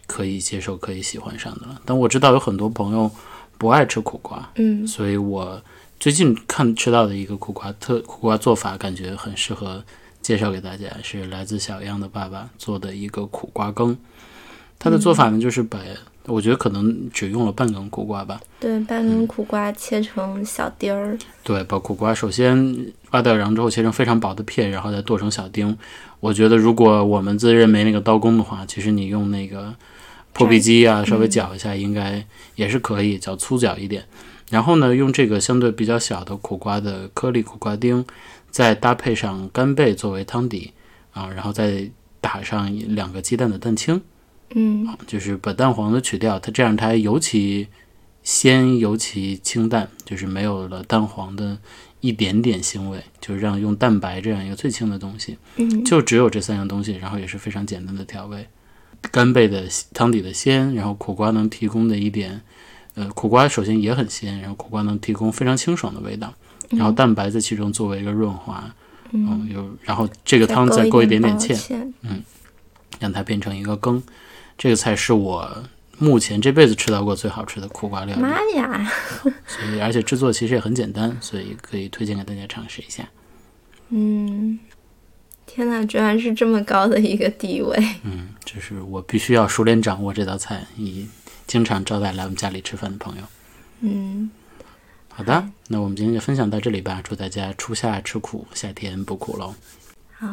可以接受、可以喜欢上的了。但我知道有很多朋友不爱吃苦瓜，嗯所以我最近看吃到的一个苦瓜特苦瓜做法，感觉很适合介绍给大家，是来自小样的爸爸做的一个苦瓜羹。他的做法呢，就是把我觉得可能只用了半根苦瓜吧，对，半根苦瓜切成小丁儿，对，把苦瓜首先挖掉瓤之后切成非常薄的片，然后再剁成小丁。我觉得如果我们自认没那个刀工的话，其实你用那个破壁机啊，稍微搅一下，应该也是可以，搅粗搅一点。然后呢，用这个相对比较小的苦瓜的颗粒苦瓜丁，再搭配上干贝作为汤底啊，然后再打上两个鸡蛋的蛋清，嗯。就是把蛋黄的取掉，它这样它尤其鲜，尤其清淡，就是没有了蛋黄的一点点腥味，就是让用蛋白这样一个最轻的东西，嗯。就只有这三样东西，然后也是非常简单的调味，干贝的汤底的鲜，然后苦瓜能提供的一点，呃，苦瓜首先也很鲜，然后苦瓜能提供非常清爽的味道，然后蛋白在其中作为一个润滑，嗯，有，然后这个汤再勾一点点芡嗯，，让它变成一个羹。这个菜是我目前这辈子吃到过最好吃的苦瓜料理，妈呀，所以而且制作其实也很简单，所以可以推荐给大家尝试一下。嗯，天哪，居然是这么高的一个地位，嗯，就是我必须要熟练掌握这道菜，以经常招待来我们家里吃饭的朋友。嗯，好的，那我们今天就分享到这里吧，祝大家初夏吃苦，夏天不苦喽。好，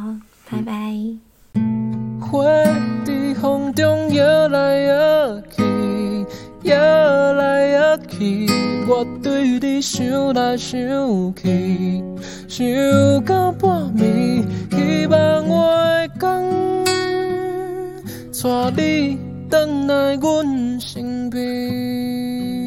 拜拜。花在风中摇来摇去，我对你想来想去，想到半暝，希望我的天带你回来阮身边。